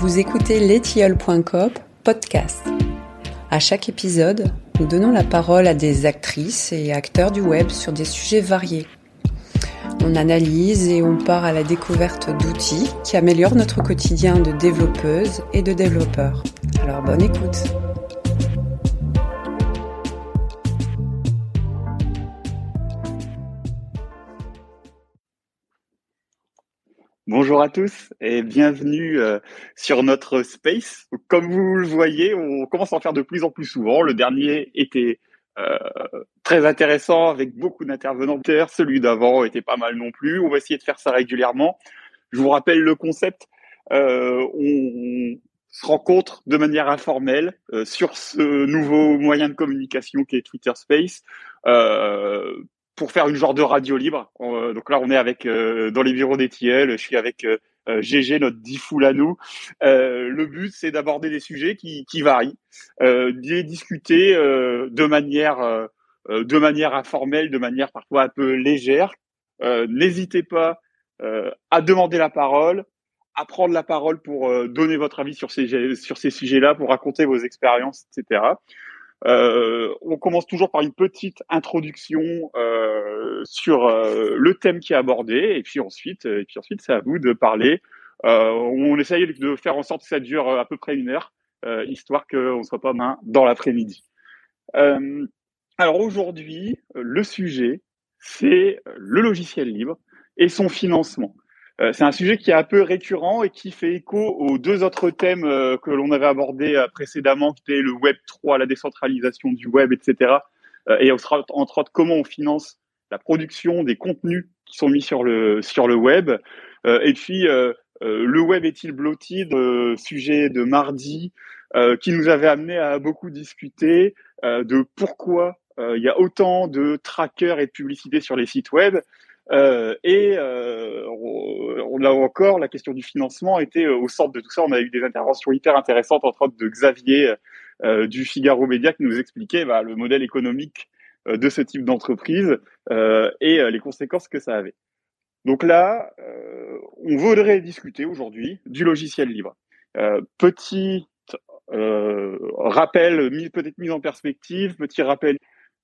Vous écoutez letiole.com podcast. À chaque épisode, nous donnons la parole à des actrices et acteurs du web sur des sujets variés. On analyse et on part à la découverte d'outils qui améliorent notre quotidien de développeuses et de développeurs. Alors bonne écoute. Bonjour à tous et bienvenue euh, sur notre space. Comme vous le voyez, on commence à en faire de plus en plus souvent. Le dernier était euh, très intéressant avec beaucoup d'intervenants. Celui d'avant était pas mal non plus. On va essayer de faire ça régulièrement. Je vous rappelle le concept. Euh, on, se rencontre de manière informelle sur ce nouveau moyen de communication qui est Twitter Space pour faire une genre de radio libre. Euh, donc là, on est avec euh, dans les bureaux d'ETL. Je suis avec GG, euh, notre difool à nous. le but, c'est d'aborder des sujets qui, qui varient, d'y discuter de manière de manière informelle, de manière parfois un peu légère. N'hésitez pas à demander la parole, à prendre la parole pour donner votre avis sur ces sur ces sujets-là, pour raconter vos expériences, etc. Euh, on commence toujours par une petite introduction euh, sur euh, le thème qui est abordé, et puis ensuite, et puis ensuite, c'est à vous de parler. on essaye de faire en sorte que ça dure à peu près une heure, histoire qu'on ne soit pas main dans l'après-midi. alors aujourd'hui, le sujet, c'est le logiciel libre et son financement. Euh, c'est un sujet qui est un peu récurrent et qui fait écho aux deux autres thèmes euh, que l'on avait abordés euh, précédemment, qui étaient le Web 3, la décentralisation du web, etc. et entre autres comment on finance la production des contenus qui sont mis sur le sur le web. et puis le web est-il blotti? Sujet de mardi qui nous avait amené à beaucoup discuter de pourquoi il y a autant de trackers et de publicités sur les sites web euh, et euh, on a encore la question du financement était euh, au centre de tout ça. On a eu des interventions hyper intéressantes, entre autres de Xavier euh, du Figaro Média, qui nous expliquait bah, le modèle économique euh, de ce type d'entreprise et les conséquences que ça avait. Donc là, on voudrait discuter aujourd'hui du logiciel libre. petit rappel, peut-être mise en perspective, petit rappel.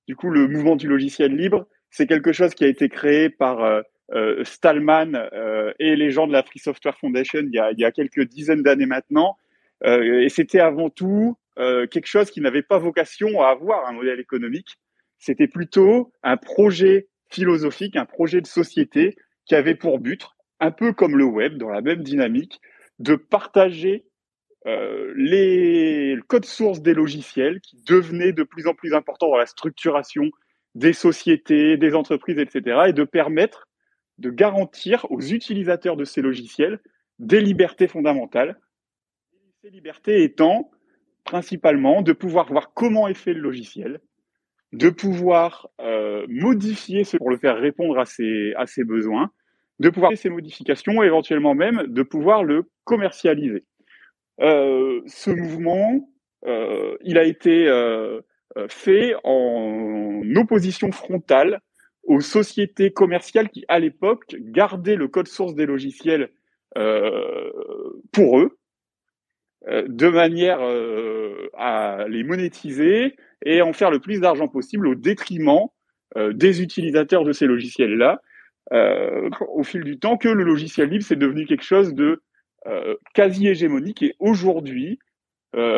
Du coup, le mouvement du logiciel libre, c'est quelque chose qui a été créé par euh, euh, Stallman euh, et les gens de la Free Software Foundation il y a, quelques dizaines d'années maintenant. et c'était avant tout quelque chose qui n'avait pas vocation à avoir un modèle économique. C'était plutôt un projet philosophique, un projet de société qui avait pour but, un peu comme le web, dans la même dynamique, de partager les codes sources des logiciels qui devenaient de plus en plus importants dans la structuration des sociétés, des entreprises, etc., et de permettre de garantir aux utilisateurs de ces logiciels des libertés fondamentales. Ces libertés étant principalement de pouvoir voir comment est fait le logiciel, de pouvoir euh, modifier ce pour le faire répondre à ses, à ses besoins, de pouvoir faire ces modifications éventuellement même de pouvoir le commercialiser. Euh, ce mouvement, euh, il a été fait en opposition frontale aux sociétés commerciales qui, à l'époque, gardaient le code source des logiciels euh, pour eux, euh, de manière à les monétiser et en faire le plus d'argent possible au détriment des utilisateurs de ces logiciels-là. au fil du temps, que le logiciel libre, c'est devenu quelque chose de quasi hégémonique et aujourd'hui, euh,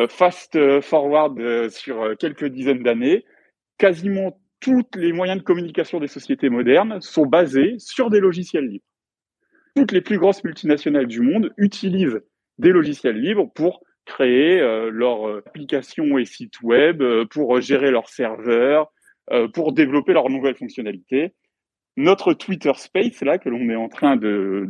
fast forward euh, sur euh, quelques dizaines d'années, quasiment tous les moyens de communication des sociétés modernes sont basés sur des logiciels libres. Toutes les plus grosses multinationales du monde utilisent des logiciels libres pour créer leurs applications et sites web, pour gérer leurs serveurs, pour développer leurs nouvelles fonctionnalités. Notre Twitter Space, là, que l'on est en train de,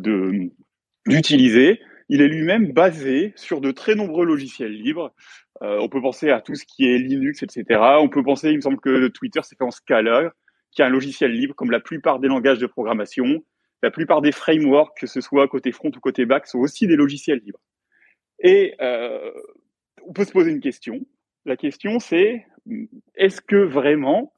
d'utiliser, il est lui-même basé sur de très nombreux logiciels libres. Euh, on peut penser à tout ce qui est Linux, etc. On peut penser, il me semble que Twitter c'est fait en Scala, qui est un logiciel libre comme la plupart des langages de programmation. La plupart des frameworks, que ce soit côté front ou côté back, sont aussi des logiciels libres. Et euh, on peut se poser une question. La question c'est, est-ce que vraiment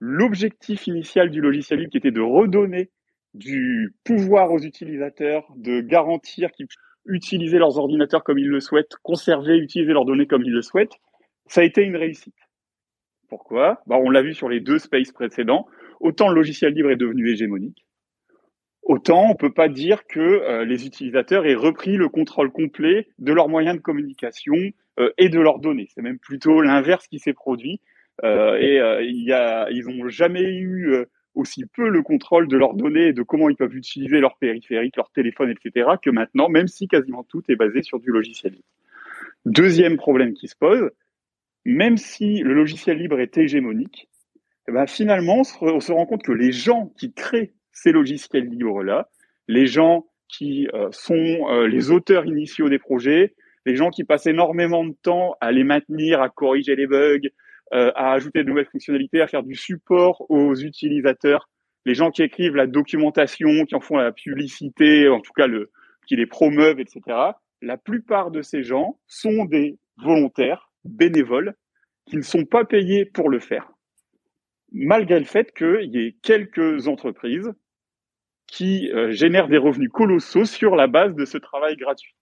l'objectif initial du logiciel libre qui était de redonner du pouvoir aux utilisateurs, de garantir qu'ils utiliser leurs ordinateurs comme ils le souhaitent, conserver, utiliser leurs données comme ils le souhaitent, ça a été une réussite. Pourquoi? Bah, On l'a vu sur les deux spaces précédents. Autant le logiciel libre est devenu hégémonique, autant on peut pas dire que euh, les utilisateurs aient repris le contrôle complet de leurs moyens de communication euh, et de leurs données. C'est même plutôt l'inverse qui s'est produit. Euh, et il y a, ils n'ont jamais eu aussi peu le contrôle de leurs données et de comment ils peuvent utiliser leurs périphériques, leurs téléphones, etc., que maintenant, même si quasiment tout est basé sur du logiciel libre. Deuxième problème qui se pose, même si le logiciel libre est hégémonique, eh ben finalement, on se rend compte que les gens qui créent ces logiciels libres-là, les gens qui euh, sont euh, les auteurs initiaux des projets, les gens qui passent énormément de temps à les maintenir, à corriger les bugs, euh, à ajouter de nouvelles fonctionnalités, à faire du support aux utilisateurs, les gens qui écrivent la documentation, qui en font la publicité, en tout cas le, qui les promeuvent, etc. La plupart de ces gens sont des volontaires, bénévoles, qui ne sont pas payés pour le faire, malgré le fait qu'il y ait quelques entreprises qui euh, génèrent des revenus colossaux sur la base de ce travail gratuit.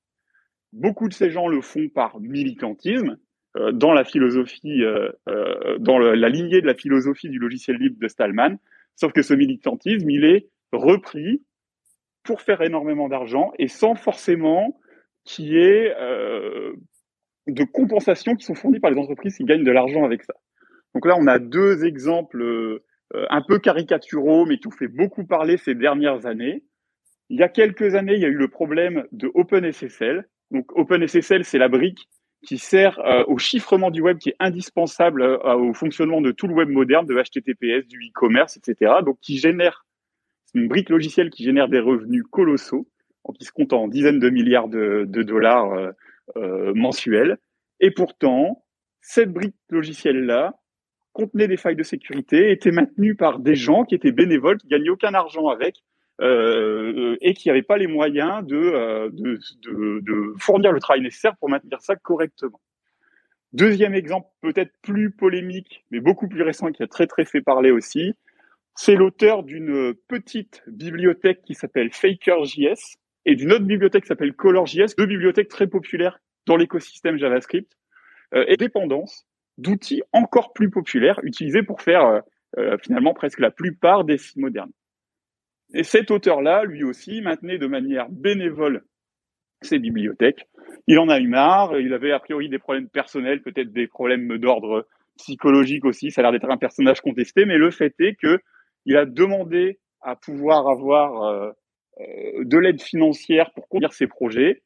Beaucoup de ces gens le font par militantisme, dans la philosophie, euh, dans la lignée de la philosophie du logiciel libre de Stallman, sauf que ce militantisme, il est repris pour faire énormément d'argent et sans forcément qu'il y ait de compensations qui sont fournies par les entreprises qui gagnent de l'argent avec ça. Donc là, on a deux exemples euh, un peu caricaturaux, mais tout fait beaucoup parler ces dernières années. Il y a quelques années, il y a eu le problème de OpenSSL. Donc OpenSSL, c'est la brique qui sert euh, au chiffrement du web, qui est indispensable euh, au fonctionnement de tout le web moderne, de HTTPS, du e-commerce, etc. Donc qui génère, c'est une brique logicielle qui génère des revenus colossaux, qui se comptent en dizaines de milliards de, dollars mensuels. Et pourtant, cette brique logicielle-là, contenait des failles de sécurité, était maintenu par des gens qui étaient bénévoles, qui gagnaient aucun argent avec, euh, et qui n'avaient pas les moyens de, euh, de, fournir le travail nécessaire pour maintenir ça correctement. Deuxième exemple, peut-être plus polémique, mais beaucoup plus récent, qui a très très fait parler aussi, c'est l'auteur d'une petite bibliothèque qui s'appelle FakerJS et d'une autre bibliothèque qui s'appelle ColorJS, deux bibliothèques très populaires dans l'écosystème JavaScript, euh, et dépendance d'outils encore plus populaires utilisés pour faire euh, euh, finalement presque la plupart des sites modernes. Et cet auteur-là, lui aussi, maintenait de manière bénévole ses bibliothèques. Il en a eu marre, il avait a priori des problèmes personnels, peut-être des problèmes d'ordre psychologique aussi, ça a l'air d'être un personnage contesté, mais le fait est que il a demandé à pouvoir avoir euh, de l'aide financière pour conduire ses projets.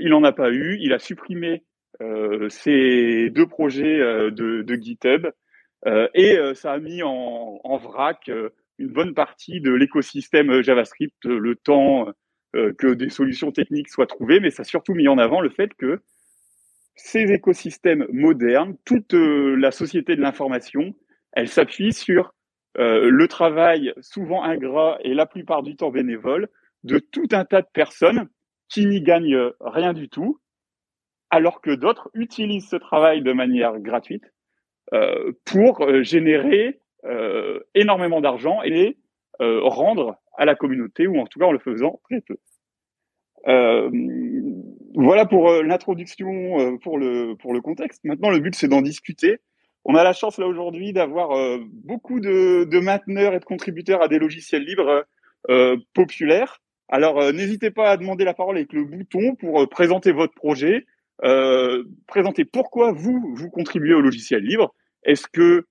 il n'en a pas eu, il a supprimé euh, ces deux projets euh, de, de, GitHub. Euh, et ça a mis en, en vrac une bonne partie de l'écosystème JavaScript le temps que des solutions techniques soient trouvées, mais ça a surtout mis en avant le fait que ces écosystèmes modernes, toute la société de l'information, elle s'appuie sur euh, le travail souvent ingrat et la plupart du temps bénévole de tout un tas de personnes qui n'y gagnent rien du tout alors que d'autres utilisent ce travail de manière gratuite euh, pour euh, générer euh, énormément d'argent et rendre à la communauté, ou en tout cas en le faisant très peu. voilà pour l'introduction, pour le pour le contexte. Maintenant, le but c'est d'en discuter. On a la chance là aujourd'hui d'avoir beaucoup de, de, mainteneurs et de contributeurs à des logiciels libres populaires. Alors, n'hésitez pas à demander la parole avec le bouton pour présenter votre projet, euh, présenter pourquoi vous, vous contribuez au logiciel libre. Est-ce que euh,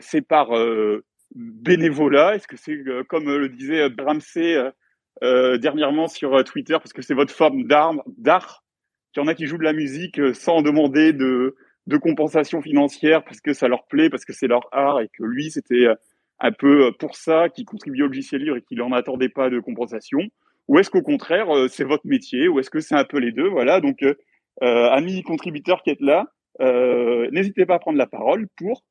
c'est par euh, bénévolat. Est-ce que c'est, euh, comme le disait Bramsey dernièrement sur Twitter, parce que c'est votre forme d'art, d'art? Il y en a qui jouent de la musique sans demander de, de compensation financière parce que ça leur plaît, parce que c'est leur art et que lui, c'était un peu pour ça qu'il contribuait au logiciel libre et qu'il n'en attendait pas de compensation? Ou est-ce qu'au contraire, c'est votre métier? Ou est-ce que c'est un peu les deux? Voilà, donc euh, amis contributeurs qui êtes là, euh, n'hésitez pas à prendre la parole pour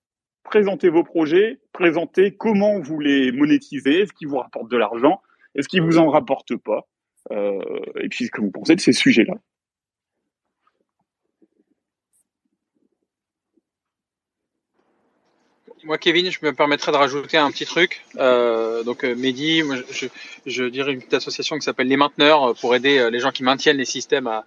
présenter vos projets, présenter comment vous les monétisez, est-ce qu'ils vous rapportent de l'argent, est-ce qu'ils vous en rapportent pas, euh, et puis ce que vous pensez de ces sujets-là. moi, Kevin, je me permettrais de rajouter un petit truc. Euh, donc, euh, Mehdi, je, je, dirais une petite association qui s'appelle Les Mainteneurs pour aider les gens qui maintiennent les systèmes à,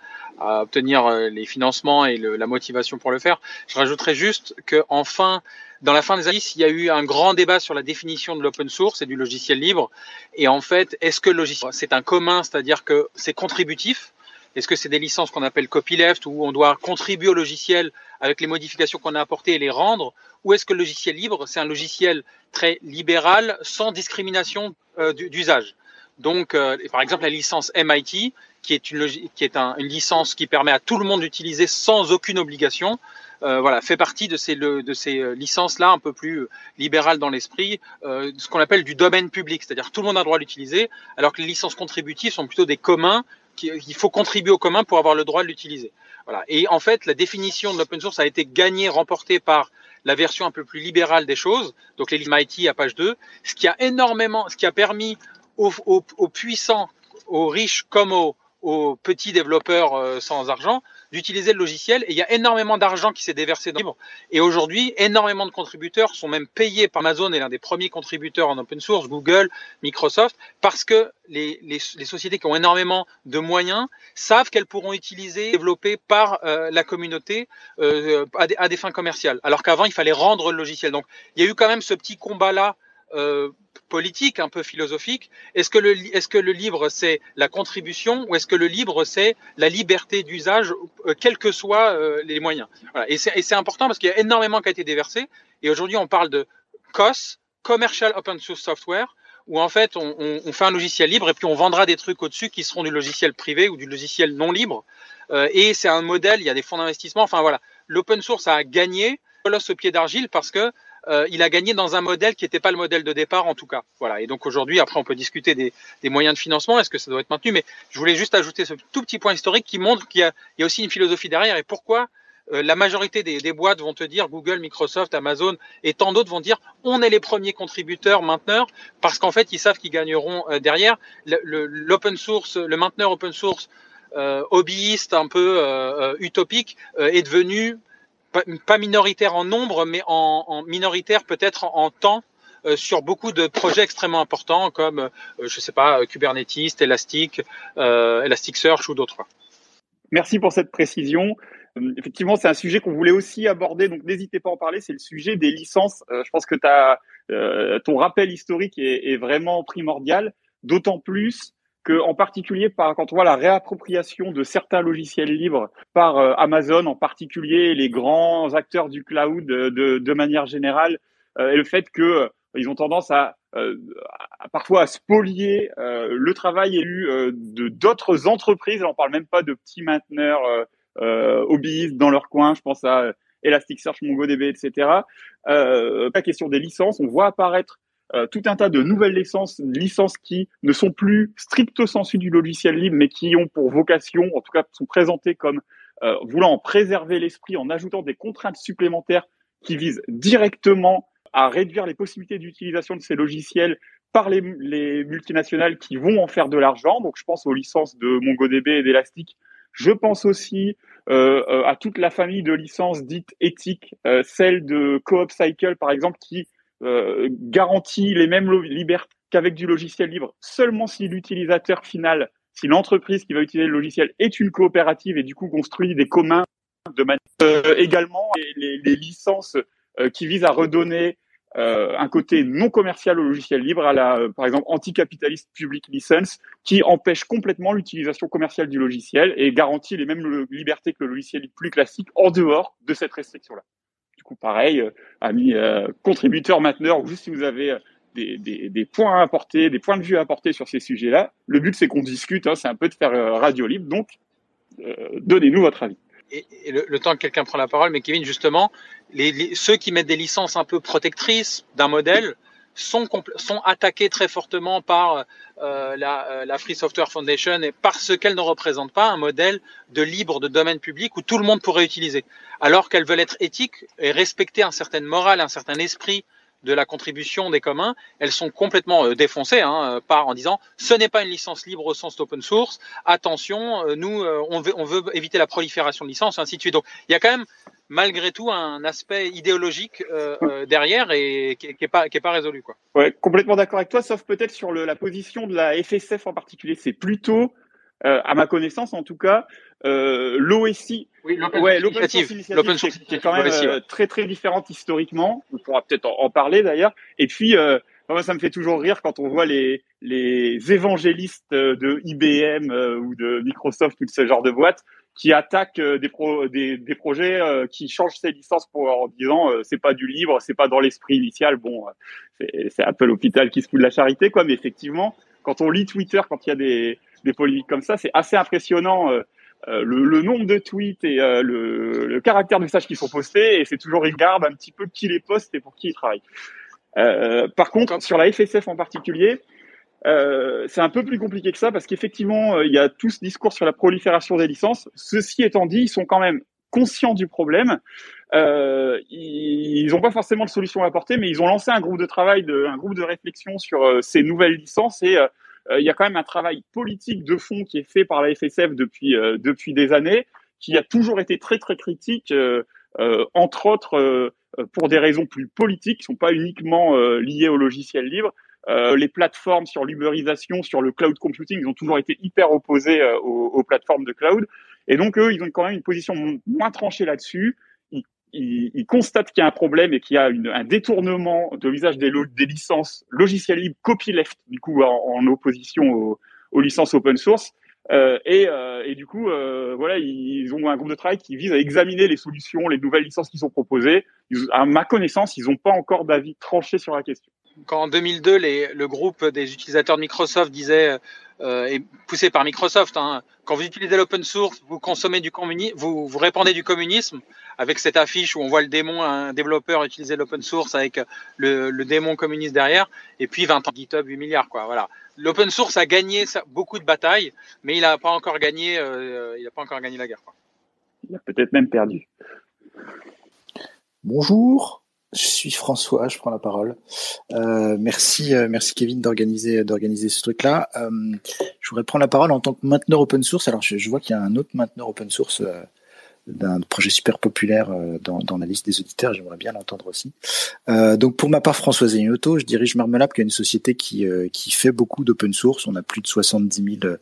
obtenir les financements et la motivation pour le faire. Je rajouterais juste que, enfin, dans la fin des années, il y a eu un grand débat sur la définition de l'open source et du logiciel libre. Et en fait, est-ce que le logiciel, c'est un commun, c'est-à-dire que c'est contributif? Est-ce que c'est des licences qu'on appelle copyleft où on doit contribuer au logiciel avec les modifications qu'on a apportées et les rendre? Ou est-ce que le logiciel libre, c'est un logiciel très libéral sans discrimination euh, d'usage? Donc, euh, par exemple, la licence MIT, qui est, une, qui est un, une licence qui permet à tout le monde d'utiliser sans aucune obligation, euh, voilà, fait partie de ces, de ces euh, licences-là un peu plus euh, libérales dans l'esprit, euh, ce qu'on appelle du domaine public, c'est-à-dire tout le monde a le droit de l'utiliser, alors que les licences contributives sont plutôt des communs il faut contribuer au commun pour avoir le droit de l'utiliser. Voilà. Et en fait, la définition de l'open source a été gagnée, remportée par la version un peu plus libérale des choses, donc les MIT à page 2, ce qui a énormément, ce qui a permis aux, puissants, aux riches comme aux, petits développeurs euh, sans argent d'utiliser le logiciel. Et il y a énormément d'argent qui s'est déversé dans le livre. Et aujourd'hui, énormément de contributeurs sont même payés par Amazon et l'un des premiers contributeurs en open source, Google, Microsoft, parce que les, les, les sociétés qui ont énormément de moyens savent qu'elles pourront utiliser, développer par euh, la communauté euh, à, des, à, des, fins commerciales. Alors qu'avant, il fallait rendre le logiciel. Donc, il y a eu quand même ce petit combat-là euh, politique, un peu philosophique. Est-ce que le, est-ce que le libre c'est la contribution ou est-ce que le libre c'est la liberté d'usage, euh, quels que soient euh, les moyens? Voilà. Et c'est important parce qu'il y a énormément qui a été déversé. Et aujourd'hui, on parle de COS, Commercial Open Source Software, où en fait on, fait un logiciel libre et puis on vendra des trucs au-dessus qui seront du logiciel privé ou du logiciel non libre. Euh, et c'est un modèle, il y a des fonds d'investissement. Enfin voilà, l'open source a gagné colosse au pied d'argile parce que euh, il a gagné dans un modèle qui n'était pas le modèle de départ en tout cas. Voilà. Et donc aujourd'hui, après, on peut discuter des, des moyens de financement. Est-ce que ça doit être maintenu? Mais je voulais juste ajouter ce tout petit point historique qui montre qu'il y, y, a aussi une philosophie derrière et pourquoi euh, la majorité des, des, boîtes vont te dire, Google, Microsoft, Amazon et tant d'autres vont dire, on est les premiers contributeurs, mainteneurs, parce qu'en fait, ils savent qu'ils gagneront euh, derrière. L'open source, le mainteneur open source euh, hobbyiste, un peu euh, utopique, euh, est devenu pas minoritaire en nombre, mais en, en minoritaire peut-être en, en temps euh, sur beaucoup de projets extrêmement importants comme, euh, je sais pas, Kubernetes, Elastic, euh, Elasticsearch ou d'autres. Merci pour cette précision. Euh, effectivement, c'est un sujet qu'on voulait aussi aborder, donc n'hésitez pas à en parler. C'est le sujet des licences. Euh, je pense que as, ton rappel historique est, est vraiment primordial, d'autant plus en particulier par, quand on voit la réappropriation de certains logiciels libres par euh, Amazon, en particulier les grands acteurs du cloud de, de, manière générale, euh, et le fait que euh, ils ont tendance à, parfois à spolier le travail élu de d'autres entreprises. On parle même pas de petits mainteneurs hobbyistes dans leur coin. Je pense à Elasticsearch, MongoDB, etc. pas question des licences. On voit apparaître euh, tout un tas de nouvelles licences, licences qui ne sont plus stricto sensu du logiciel libre, mais qui ont pour vocation, en tout cas sont présentées comme euh, voulant en préserver l'esprit en ajoutant des contraintes supplémentaires qui visent directement à réduire les possibilités d'utilisation de ces logiciels par les, les, multinationales qui vont en faire de l'argent. Donc je pense aux licences de MongoDB et d'Elastic. Je pense aussi euh, euh à toute la famille de licences dites éthiques, euh, celle de Coop Cycle par exemple, qui euh, garantit les mêmes libertés qu'avec du logiciel libre. Seulement si l'utilisateur final, si l'entreprise qui va utiliser le logiciel est une coopérative et du coup construit des communs de manière euh, également les, les, licences euh, qui visent à redonner euh, un côté non commercial au logiciel libre, à la, par exemple, anticapitaliste public license, qui empêche complètement l'utilisation commerciale du logiciel et garantit les mêmes libertés que le logiciel plus classique en dehors de cette restriction-là pareil, euh, amis euh, contributeurs, mainteneurs, ou juste si vous avez euh, des, points à apporter, des points de vue à apporter sur ces sujets-là, le but c'est qu'on discute, hein, c'est un peu de faire radio libre, donc donnez-nous votre avis. Et, le, temps que quelqu'un prend la parole, mais Kevin, justement, ceux qui mettent des licences un peu protectrices d'un modèle, sont, sont attaquées très fortement par la, la, Free Software Foundation et parce qu'elles ne représentent pas un modèle de libre de domaine public où tout le monde pourrait utiliser. Alors qu'elles veulent être éthiques et respecter un certain morale, un certain esprit de la contribution des communs, elles sont complètement euh, défoncées hein, euh, par en disant ce n'est pas une licence libre au sens d'open source. Attention, euh, nous euh, on veut, on veut éviter la prolifération de licences, ainsi de suite. Donc il y a quand même malgré tout un aspect idéologique derrière et qui, qui est pas pas résolu quoi. Ouais, complètement d'accord avec toi, sauf peut-être sur le, la position de la FSF en particulier. C'est plutôt, à ma connaissance en tout cas, euh, l'OSI, oui, l'open source initiative, qui, est quand même très très différente historiquement. On pourra peut-être en, parler d'ailleurs. Et puis moi, ça me fait toujours rire quand on voit les, les évangélistes de IBM ou de Microsoft, tout ce genre de boîtes, qui attaquent des, pro, des, des projets qui changent ces licences pour en disant c'est pas du livre, c'est pas dans l'esprit initial. Bon, c'est un peu l'hôpital qui se fout de la charité, quoi. Mais effectivement, quand on lit Twitter, quand il y a des, des polémiques comme ça, c'est assez impressionnant. le, le, nombre de tweets et le, le, caractère de messages qui sont postés, et c'est toujours, ils regardent un petit peu qui les poste et pour qui ils travaillent. Euh, par contre, sur la FSF en particulier, euh, c'est un peu plus compliqué que ça parce qu'effectivement, euh, il y a tout ce discours sur la prolifération des licences. Ceci étant dit, ils sont quand même conscients du problème. Euh, ils n'ont pas forcément de solution à apporter, mais ils ont lancé un groupe de travail, de, un groupe de réflexion sur euh, ces nouvelles licences et il y a quand même un travail politique de fond qui est fait par la FSF depuis depuis des années, qui a toujours été très très critique, entre autres euh, pour des raisons plus politiques, qui sont pas uniquement euh, liées au logiciel libre. Euh, les plateformes sur l'uberisation, sur le cloud computing, ils ont toujours été hyper opposés aux, aux, plateformes de cloud. Et donc, eux, ils ont quand même une position moins tranchée là-dessus. Ils, ils, constatent qu'il y a un problème et qu'il y a un détournement de l'usage des, licences logiciels libres copyleft, du coup, en, opposition aux, licences open source. Euh, et, euh, et, du coup, euh, voilà, ils ont un groupe de travail qui vise à examiner les solutions, les nouvelles licences qui sont proposées. à ma connaissance, ils n'ont pas encore d'avis tranché sur la question. Quand en 2002, les, le groupe des utilisateurs de Microsoft disait, et poussé par Microsoft, hein, quand vous utilisez l'open source, vous consommez du communisme, vous, vous répandez du communisme, avec cette affiche où on voit le démon, un développeur utiliser l'open source avec le, le, démon communiste derrière, et puis 20 ans GitHub 8 milliards, quoi. Voilà l'open source a gagné beaucoup de batailles, mais il n'a pas encore gagné, euh, il a pas encore gagné la guerre. Quoi. Il a peut-être même perdu. Bonjour, je suis François, je prends la parole. Euh, merci, euh, merci Kevin d'organiser d'organiser ce truc-là. Euh, je voudrais prendre la parole en tant que mainteneur open source. Alors je, je vois qu'il y a un autre mainteneur open source euh, d'un projet super populaire euh, dans, la liste des auditeurs. J'aimerais bien l'entendre aussi. Euh, donc pour ma part, François Zegnotto, je dirige Marmelab, qui est une société qui, euh, qui fait beaucoup d'open source. On a plus de 70 000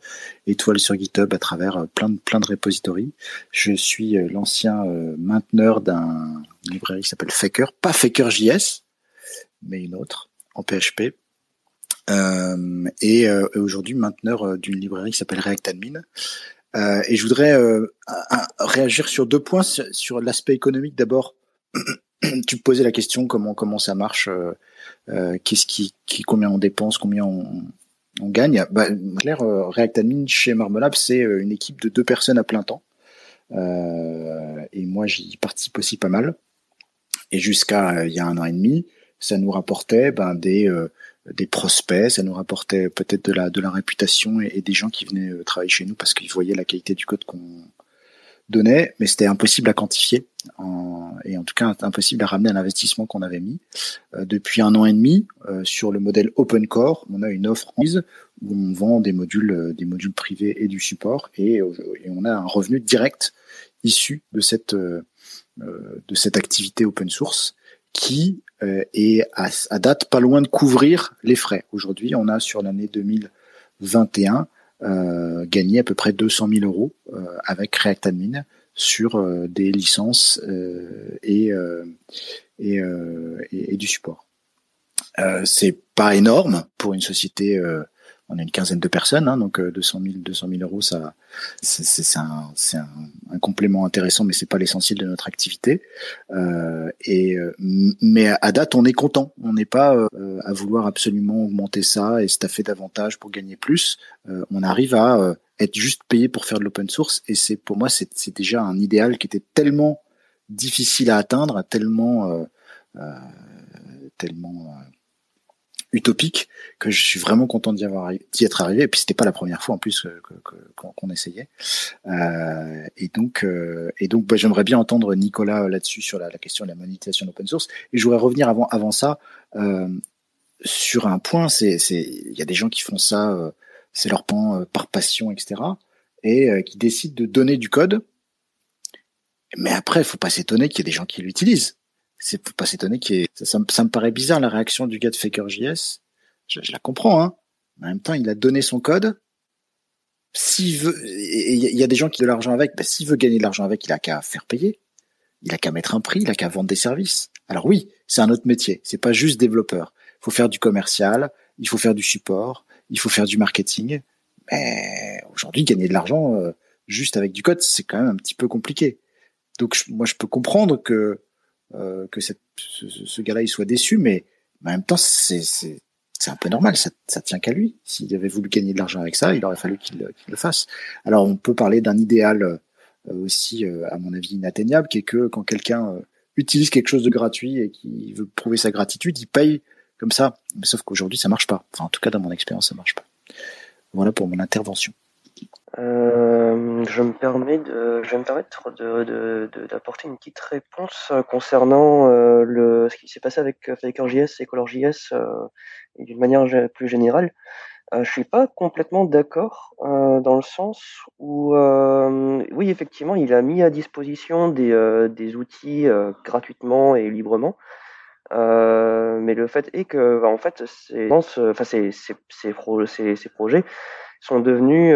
étoiles sur GitHub à travers plein de, plein de repositories. Je suis l'ancien mainteneur d'un librairie qui s'appelle Faker, pas Faker.js, mais une autre en PHP. Et, aujourd'hui mainteneur d'une librairie qui s'appelle React Admin. Euh, et je voudrais euh, réagir sur deux points sur, l'aspect économique. D'abord, tu posais la question comment comment ça marche, euh, qu'est-ce qui, qui, combien on dépense, combien on, on gagne. Bah, clair, React Admin chez Marmelab, c'est une équipe de deux personnes à plein temps. et moi, j'y participe aussi pas mal. Et jusqu'à il y a un an et demi, ça nous rapportait ben, des des prospects, ça nous rapportait peut-être de la de la réputation et, des gens qui venaient euh, travailler chez nous parce qu'ils voyaient la qualité du code qu'on donnait, mais c'était impossible à quantifier et en tout cas impossible à ramener à l'investissement qu'on avait mis. Euh, depuis un an et demi, euh, sur le modèle Open Core, on a une offre où on vend des modules des modules privés et du support. Et, et on a un revenu direct issu de cette de cette activité open source qui euh, est à, à, date pas loin de couvrir les frais. Aujourd'hui, on a sur l'année 2021 euh, gagné à peu près 200 000 euros euh, avec React Admin sur euh, des licences euh, et, et, et, et, du support. c'est pas énorme pour une société on a une quinzaine de personnes, hein, donc 200 000, 200 000 euros, ça, c'est un, un, complément intéressant, mais c'est pas l'essentiel de notre activité. Euh, et euh, mais à date, on est content. On n'est pas euh, à vouloir absolument augmenter ça et staffer davantage pour gagner plus. Euh, on arrive à euh, être juste payé pour faire de l'open source, et c'est pour moi, c'est déjà un idéal qui était tellement difficile à atteindre, tellement tellement utopique que je suis vraiment content d'y avoir d'y être arrivé. Et puis c'était pas la première fois en plus qu'on essayait. Euh, et donc euh, et donc bah, j'aimerais bien entendre Nicolas là-dessus sur la, la, question de la monétisation d'open source. Et je voudrais revenir avant avant ça euh, sur un point c'est c'est il y a des gens qui font ça euh, c'est leur pan euh, par passion etc et qui décident de donner du code. Mais après, faut pas s'étonner qu'il y ait des gens qui l'utilisent. C'est faut pas s'étonner y ait... ça, ça, me paraît bizarre la réaction du gars de FakerJS. Je, je la comprends, hein. En même temps, il a donné son code. S'il veut, il y a des gens qui ont de l'argent avec. Ben, s'il veut gagner de l'argent avec, il a qu'à faire payer. Il a qu'à mettre un prix, il a qu'à vendre des services. Alors oui, c'est un autre métier. C'est pas juste développeur. Il faut faire du commercial, il faut faire du support, il faut faire du marketing. Mais aujourd'hui, gagner de l'argent euh, juste avec du code, c'est quand même un petit peu compliqué. Donc moi, je peux comprendre que euh, que ce, ce gars-là il soit déçu, mais, en même temps, c'est un peu normal. Ça, ça tient qu'à lui. S'il avait voulu gagner de l'argent avec ça, il aurait fallu qu'il le fasse. Alors on peut parler d'un idéal euh, aussi, à mon avis, inatteignable, qui est que quand quelqu'un utilise quelque chose de gratuit et qui veut prouver sa gratitude, il paye comme ça. Mais sauf qu'aujourd'hui, ça marche pas. Enfin, en tout cas, dans mon expérience, ça marche pas. Voilà pour mon intervention. Euh, je me permets de, je vais me permettre d'apporter une petite réponse concernant euh, le, ce qui s'est passé avec FlakerJS et ColorJS euh, d'une manière plus générale. Je suis pas complètement d'accord dans le sens où, oui, effectivement, il a mis à disposition des, des outils gratuitement et librement. mais le fait est que, bah, en fait, ces, enfin, ces, ces projets sont devenus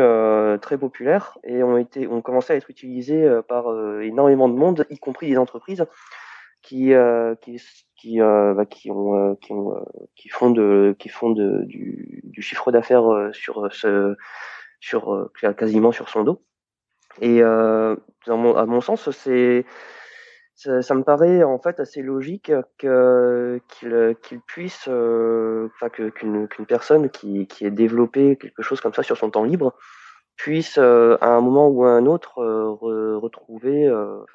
très populaires et ont été, ont commencé à être utilisés par énormément de monde, y compris des entreprises qui, qui, qui, euh, bah, qui ont, euh, qui, ont, euh, qui font de, qui font de, du, du chiffre d'affaires sur ce, sur quasiment sur son dos. Et dans mon, à mon sens, c'est ça, me paraît en fait assez logique que qu'il qu'il puisse, enfin que qu'une qu'une personne qui qui ait développé quelque chose comme ça sur son temps libre puisse à un moment ou à un autre retrouver,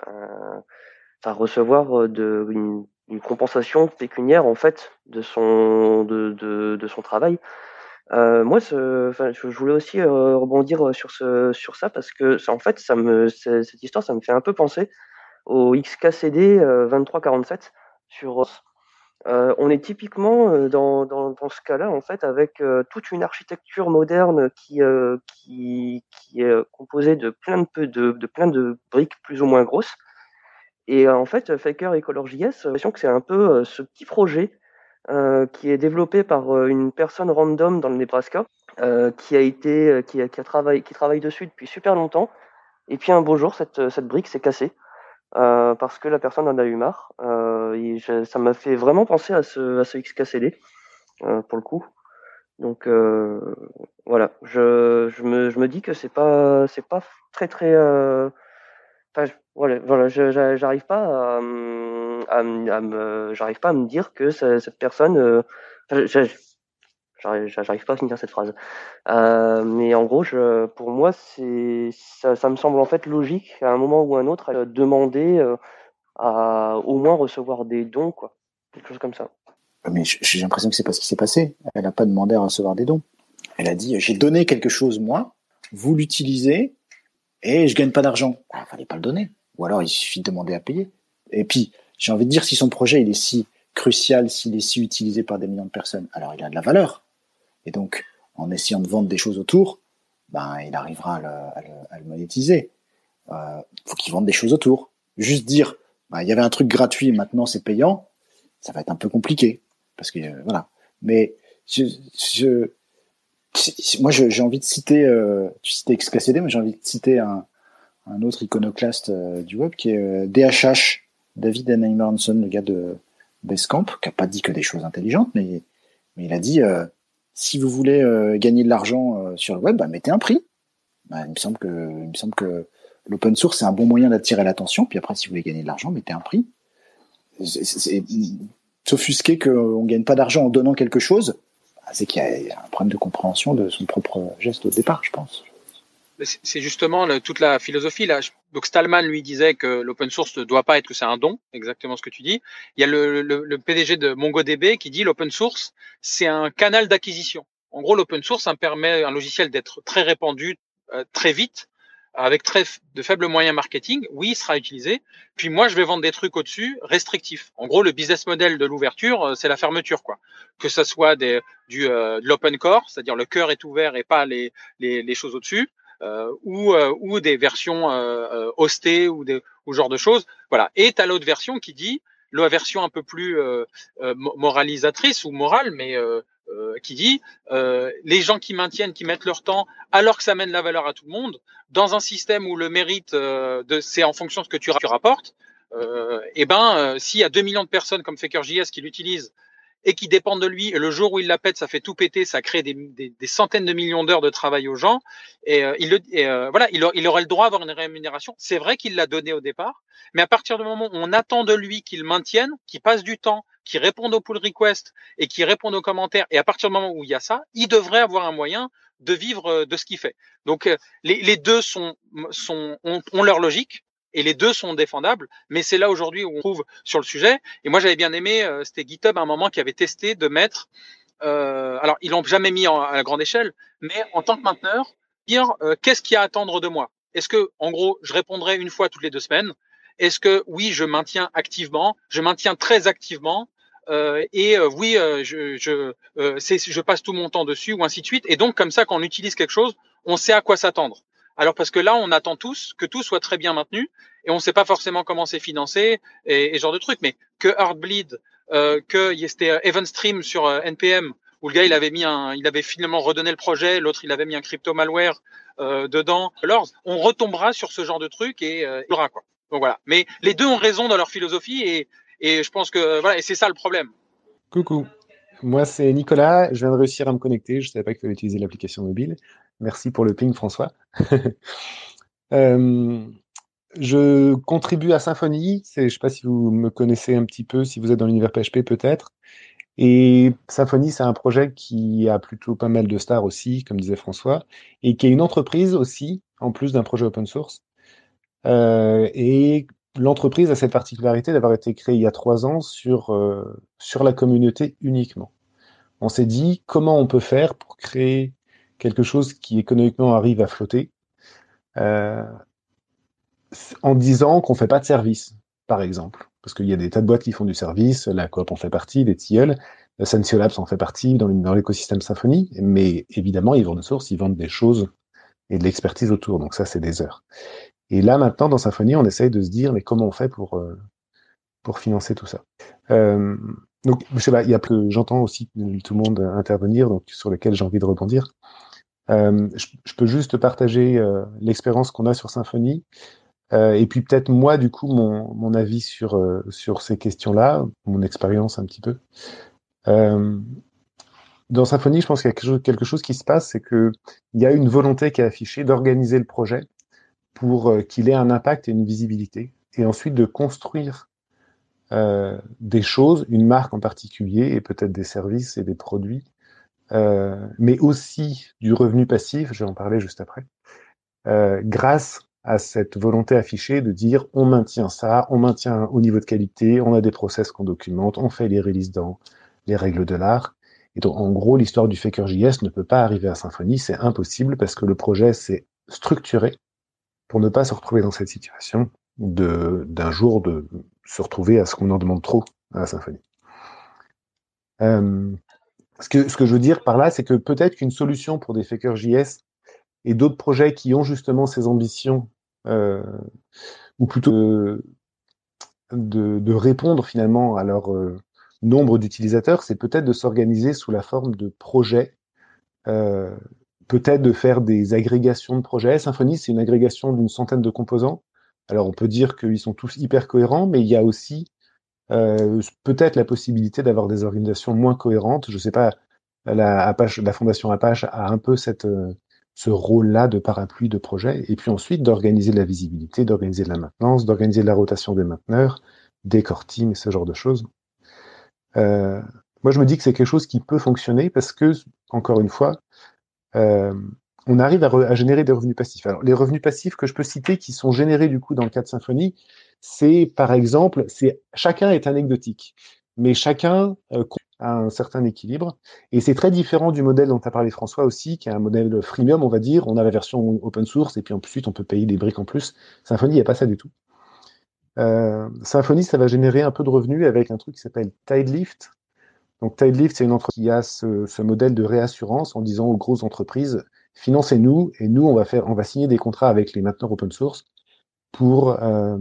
enfin recevoir de une, une compensation pécuniaire en fait de son de, de, de son travail. Euh, moi, je voulais aussi euh, rebondir sur ce sur ça parce que en fait, ça me cette histoire, ça me fait un peu penser au XKCD 2347 sur. Euh, on est typiquement euh, dans, dans, dans ce cas-là en fait avec euh, toute une architecture moderne qui qui, qui est composée de plein de de, de plein de briques plus ou moins grosses et euh, en fait, Faker et j'ai l'impression que c'est un peu euh, ce petit projet euh, qui est développé par une personne random dans le Nebraska, qui a été, qui, a, qui a qui travaille dessus depuis super longtemps. Et puis un beau jour, cette, cette brique s'est cassée. Euh, parce que la personne en a eu marre. Euh, je, ça m'a fait vraiment penser à ce, XKCD, euh, pour le coup. Donc voilà, je, je, me, je dis que c'est pas pas très très voilà, voilà, j'arrive pas à, à, me, j'arrive pas à me dire que cette personne, j'arrive pas à finir cette phrase. Euh, mais en gros, pour moi, ça, me semble en fait logique à un moment ou à un autre demander euh, à au moins recevoir des dons, quelque chose comme ça. Mais j'ai l'impression que c'est pas ce qui s'est passé. Elle n'a pas demandé à recevoir des dons. Elle a dit j'ai donné quelque chose moi, vous l'utilisez et je gagne pas d'argent. Il ah, fallait pas le donner. Ou alors il suffit de demander à payer. Et puis, j'ai envie de dire, si son projet il est si crucial, s'il est si utilisé par des millions de personnes, alors il a de la valeur. Et donc, en essayant de vendre des choses autour, ben, il arrivera à le, à le, monétiser. Euh, faut qu'il vende des choses autour. Juste dire, ben, il y avait un truc gratuit, maintenant c'est payant, ça va être un peu compliqué. Parce que, euh, voilà. Mais, je, je moi, j'ai envie de citer, euh, tu citais XKCD, mais j'ai envie de citer un, un autre iconoclaste euh, du web qui est DHH, euh, David Anheimer Hanson, le gars de Basecamp, qui a pas dit que des choses intelligentes, mais, mais il a dit euh, si vous voulez gagner de l'argent sur le web, bah, mettez un prix. Bah, il me semble que, il me semble que l'open source c'est un bon moyen d'attirer l'attention. Puis après, si vous voulez gagner de l'argent, mettez un prix. S'offusquer qu'on gagne pas d'argent en donnant quelque chose, bah, c'est qu'il y a un problème de compréhension de son propre geste au départ, je pense c'est justement toute la philosophie là. Donc Stallman lui disait que l'open source ne doit pas être que c'est un don, exactement ce que tu dis. Il y a le, le, le PDG de MongoDB qui dit l'open source c'est un canal d'acquisition. En gros, l'open source ça permet un logiciel d'être très répandu euh, très vite avec très de faibles moyens marketing. Oui, il sera utilisé. Puis moi, je vais vendre des trucs au-dessus restrictifs. En gros, le business model de l'ouverture, euh, c'est la fermeture, quoi. Que ça soit des, du euh, de l'open core, c'est-à-dire le cœur est ouvert et pas les, les, les choses au-dessus ou, euh, ou des versions euh, hostées ou des, ou genre de choses. Voilà. Et tu as l'autre version qui dit, la version un peu plus euh, euh, moralisatrice ou morale, mais euh, qui dit les gens qui maintiennent, qui mettent leur temps, alors que ça mène la valeur à tout le monde, dans un système où le mérite de c'est en fonction de ce que tu, rapportes. et eh ben, s'il y a 2 millions de personnes comme FakerJS qui l'utilisent et qui dépendent de lui. Et le jour où il la pète, ça fait tout péter, ça crée des, des, des centaines de millions d'heures de travail aux gens. Et, euh, il, euh, voilà, il, aurait le droit d'avoir une rémunération. C'est vrai qu'il l'a donné au départ, mais à partir du moment où on attend de lui qu'il maintienne, qu'il passe du temps, qu'il réponde aux pull requests et qu'il réponde aux commentaires, et à partir du moment où il y a ça, il devrait avoir un moyen de vivre euh, de ce qu'il fait. Donc les, les deux sont, sont, ont, ont leur logique et les deux sont défendables, mais c'est là aujourd'hui où on trouve sur le sujet. Et moi, j'avais bien aimé, euh, c'était GitHub à un moment qui avait testé de mettre, euh, alors ils l'ont jamais mis à la grande échelle, mais en tant que mainteneur, dire euh, qu'est-ce qu'il y a à attendre de moi? Est-ce que, en gros, je répondrai une fois toutes les deux semaines? Est-ce que oui, je maintiens activement, je maintiens très activement et oui, je, je, je passe tout mon temps dessus ou ainsi de suite. Et donc comme ça, quand on utilise quelque chose, on sait à quoi s'attendre. Alors parce que là, on attend tous que tout soit très bien maintenu et on ne sait pas forcément comment c'est financé et, et, genre de trucs. Mais que Heartbleed, euh, que c'était euh, Evenstream sur euh, NPM où le gars il avait mis un, il avait finalement redonné le projet, l'autre il avait mis un crypto malware euh, dedans. Alors on retombera sur ce genre de trucs et euh, il y aura quoi. Donc voilà. Mais les deux ont raison dans leur philosophie et, et je pense que voilà et c'est ça le problème. Coucou. Moi, c'est Nicolas. Je viens de réussir à me connecter. Je ne savais pas qu'il fallait utiliser l'application mobile. Merci pour le ping, François. euh, je contribue à Symfony. Je ne sais pas si vous me connaissez un petit peu, si vous êtes dans l'univers PHP peut-être. Et Symfony, c'est un projet qui a plutôt pas mal de stars aussi, comme disait François, et qui est une entreprise aussi, en plus d'un projet open source. Euh, et l'entreprise a cette particularité d'avoir été créée il y a trois ans sur, euh, sur la communauté uniquement. On s'est dit comment on peut faire pour créer quelque chose qui économiquement arrive à flotter, euh, en disant qu'on fait pas de service, par exemple. Parce qu'il y a des tas de boîtes qui font du service, la coop en fait partie, les tilleuls, Sensio Labs en fait partie dans, l'écosystème Symfony, mais évidemment, ils vendent de source, ils vendent des choses et de l'expertise autour, donc ça, c'est des heures. Et là, maintenant, dans Symfony, on essaye de se dire, mais comment on fait pour, euh, pour financer tout ça? Euh, Donc, je sais pas, il y j'entends aussi tout le monde intervenir, donc sur lequel j'ai envie de rebondir. Euh, je, je, peux juste partager euh, l'expérience qu'on a sur Symfony. Euh, et puis peut-être moi, du coup, mon, mon avis sur, euh, sur ces questions-là, mon expérience un petit peu. Euh, dans Symfony, je pense qu'il y a quelque chose, quelque chose qui se passe, c'est qu'il y a une volonté qui est affichée d'organiser le projet pour qu'il ait un impact et une visibilité, et ensuite de construire euh, des choses, une marque en particulier, et peut-être des services et des produits, euh, mais aussi du revenu passif, je vais en parler juste après, euh, grâce à cette volonté affichée de dire on maintient ça, on maintient au niveau de qualité, on a des process qu'on documente, on fait les releases dans les règles de l'art. Et donc, en gros, l'histoire du FakerJS ne peut pas arriver à Symfony, c'est impossible parce que le projet s'est structuré pour ne pas se retrouver dans cette situation d'un jour de se retrouver à ce qu'on en demande trop à Symfony. Euh, ce que, ce que je veux dire par là, c'est que peut-être qu'une solution pour des FakerJS et d'autres projets qui ont justement ces ambitions, euh, ou plutôt de, de, de, répondre finalement à leur euh, nombre d'utilisateurs, c'est peut-être de s'organiser sous la forme de projets, euh, peut-être de faire des agrégations de projets. Symfony, c'est une agrégation d'une centaine de composants. Alors on peut dire qu'ils sont tous hyper cohérents, mais il y a aussi peut-être la possibilité d'avoir des organisations moins cohérentes. Je sais pas, la, Apache, la fondation Apache a un peu cette, euh, ce rôle-là de parapluie de projet, et puis ensuite d'organiser de la visibilité, d'organiser de la maintenance, d'organiser de la rotation des mainteneurs, des core teams, ce genre de choses. Euh, moi, je me dis que c'est quelque chose qui peut fonctionner parce que, encore une fois, euh, on arrive à, à, générer des revenus passifs. Alors, les revenus passifs que je peux citer qui sont générés du coup dans le cas de Symfony, c'est par exemple, c'est chacun est anecdotique, mais chacun euh, a un certain équilibre. Et c'est très différent du modèle dont a parlé François aussi, qui est un modèle freemium, on va dire. On a la version open source et puis ensuite on peut payer des briques en plus. Symfony, il n'y a pas ça du tout. Euh, Symfony, ça va générer un peu de revenus avec un truc qui s'appelle Tidelift. Donc Tidelift, c'est une entreprise qui a ce, modèle de réassurance en disant aux grosses entreprises financez-nous et nous on va faire, on va signer des contrats avec les mainteneurs open source pour euh,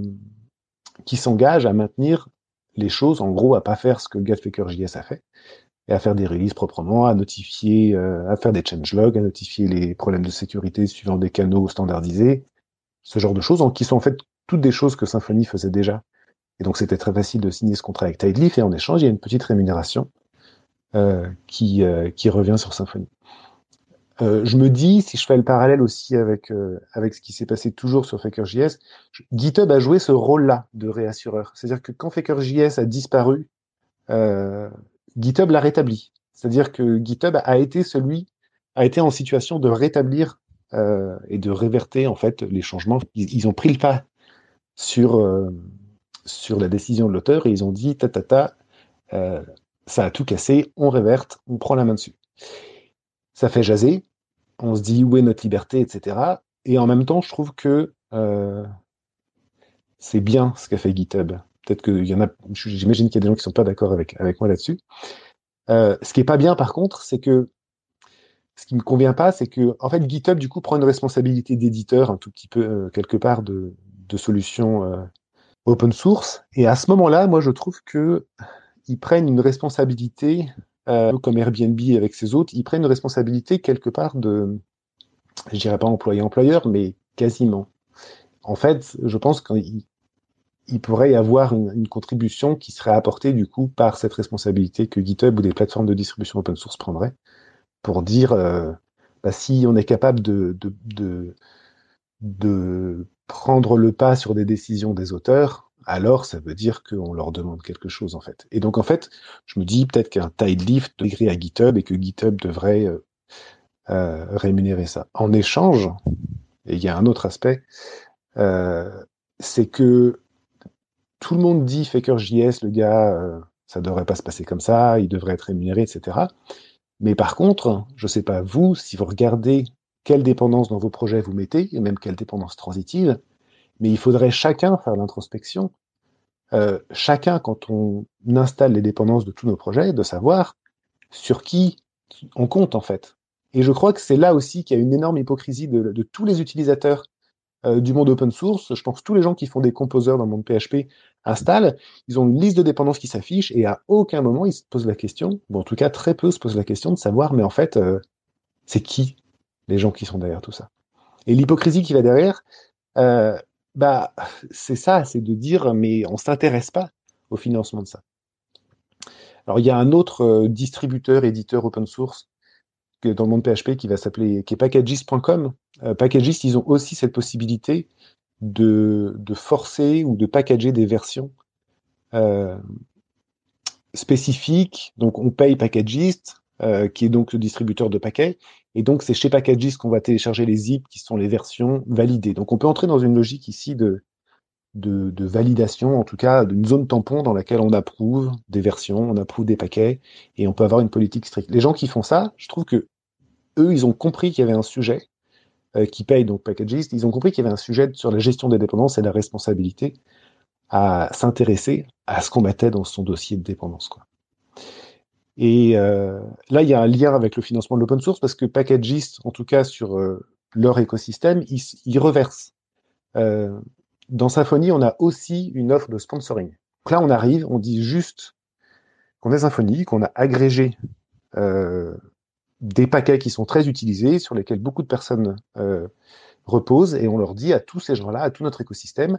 qui s'engage à maintenir les choses, en gros, à pas faire ce que JS a fait, et à faire des releases proprement, à notifier, euh, à faire des changelogs, à notifier les problèmes de sécurité suivant des canaux standardisés, ce genre de choses, qui sont en fait toutes des choses que Symfony faisait déjà. Et donc c'était très facile de signer ce contrat avec Tideleaf, et en échange, il y a une petite rémunération euh, qui, euh, qui revient sur Symfony. Euh, je me dis, si je fais le parallèle aussi avec euh, avec ce qui s'est passé toujours sur FakerJS, GitHub a joué ce rôle-là de réassureur. C'est-à-dire que quand FakerJS a disparu, euh, GitHub l'a rétabli. C'est-à-dire que GitHub a été celui, a été en situation de rétablir euh, et de réverter en fait les changements. Ils, ont pris le pas sur euh, sur la décision de l'auteur et ils ont dit ta ta ta, ça a tout cassé, on réverte, on prend la main dessus ça fait jaser. On se dit où est notre liberté, etc. Et en même temps, je trouve que euh, c'est bien ce qu'a fait GitHub. Peut-être qu'il j'imagine qu'il y a des gens qui sont pas d'accord avec, moi là-dessus. Euh, ce qui est pas bien, par contre, c'est que ce qui me convient pas, c'est que en fait GitHub du coup prend une responsabilité d'éditeur un tout petit peu euh, quelque part de, de solutions open source. Et à ce moment-là, moi je trouve que ils prennent une responsabilité euh, comme Airbnb avec ses autres, ils prennent une responsabilité quelque part de, je dirais pas employé-employeur, mais quasiment. En fait, je pense qu'il il pourrait y avoir une, une, contribution qui serait apportée du coup par cette responsabilité que GitHub ou des plateformes de distribution open source prendraient pour dire euh, bah, si on est capable de, de, de, de prendre le pas sur des décisions des auteurs, alors ça veut dire qu'on leur demande quelque chose en fait. Et donc en fait, je me dis peut-être qu'un Tidelift écrit à GitHub et que GitHub devrait euh, euh, rémunérer ça. En échange, et il y a un autre aspect, euh, c'est que tout le monde dit FakerJS, le gars, ça devrait pas se passer comme ça, il devrait être rémunéré, etc. Mais par contre, je sais pas vous, si vous regardez quelle dépendance dans vos projets vous mettez, et même quelle dépendance transitive, mais il faudrait chacun faire l'introspection. Euh, chacun, quand on installe les dépendances de tous nos projets, de savoir sur qui on compte en fait. Et je crois que c'est là aussi qu'il y a une énorme hypocrisie de, tous les utilisateurs euh, du monde open source. Je pense que tous les gens qui font des composeurs dans le monde PHP installent, ils ont une liste de dépendances qui s'affiche et à aucun moment ils se posent la question, bon en tout cas très peu se posent la question de savoir, mais en fait, euh, c'est qui les gens qui sont derrière tout ça. Et l'hypocrisie qui va derrière, bah, c'est ça, c'est de dire, mais on s'intéresse pas au financement de ça. Alors, il y a un autre euh, distributeur, éditeur open source dans le monde PHP qui va s'appeler, qui est Packagist.com. Euh, Packagist, ils ont aussi cette possibilité de, de forcer ou de packager des versions euh, spécifiques. Donc, on paye Packagist, euh, qui est donc le distributeur de paquets. Et donc, c'est chez Packagist qu'on va télécharger les zips qui sont les versions validées. Donc, on peut entrer dans une logique ici de, de, de validation, en tout cas d'une zone tampon dans laquelle on approuve des versions, on approuve des paquets, et on peut avoir une politique stricte. Les gens qui font ça, je trouve que eux, ils ont compris qu'il y avait un sujet euh, qui paye donc Packagist, ils ont compris qu'il y avait un sujet sur la gestion des dépendances et la responsabilité à s'intéresser à ce qu'on mettait dans son dossier de dépendance. Quoi. Et euh, là, il y a un lien avec le financement de l'open source parce que Packagist, en tout cas sur euh, leur écosystème, ils, ils reversent. Euh, dans Symfony, on a aussi une offre de sponsoring. Donc là, on arrive, on dit juste qu'on est Symfony, qu'on a agrégé euh, des paquets qui sont très utilisés, sur lesquels beaucoup de personnes reposent, et on leur dit à tous ces gens-là, à tout notre écosystème,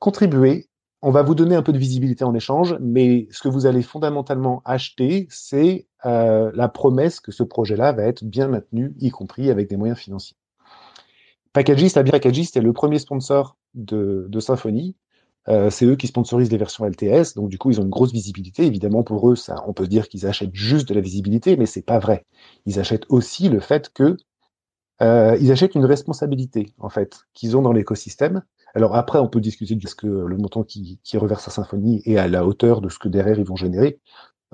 contribuez on va vous donner un peu de visibilité en échange, mais ce que vous allez fondamentalement acheter, c'est euh, la promesse que ce projet-là va être bien maintenu, y compris avec des moyens financiers. Packagist, bien Packagist est le premier sponsor de, de Symfony. Euh, c'est eux qui sponsorisent les versions LTS, donc du coup ils ont une grosse visibilité. Évidemment pour eux, ça, on peut dire qu'ils achètent juste de la visibilité, mais c'est pas vrai. Ils achètent aussi le fait que euh, ils achètent une responsabilité en fait qu'ils ont dans l'écosystème alors après, on peut discuter de ce que le montant qui, qui, reverse à Symphonie est à la hauteur de ce que derrière ils vont générer.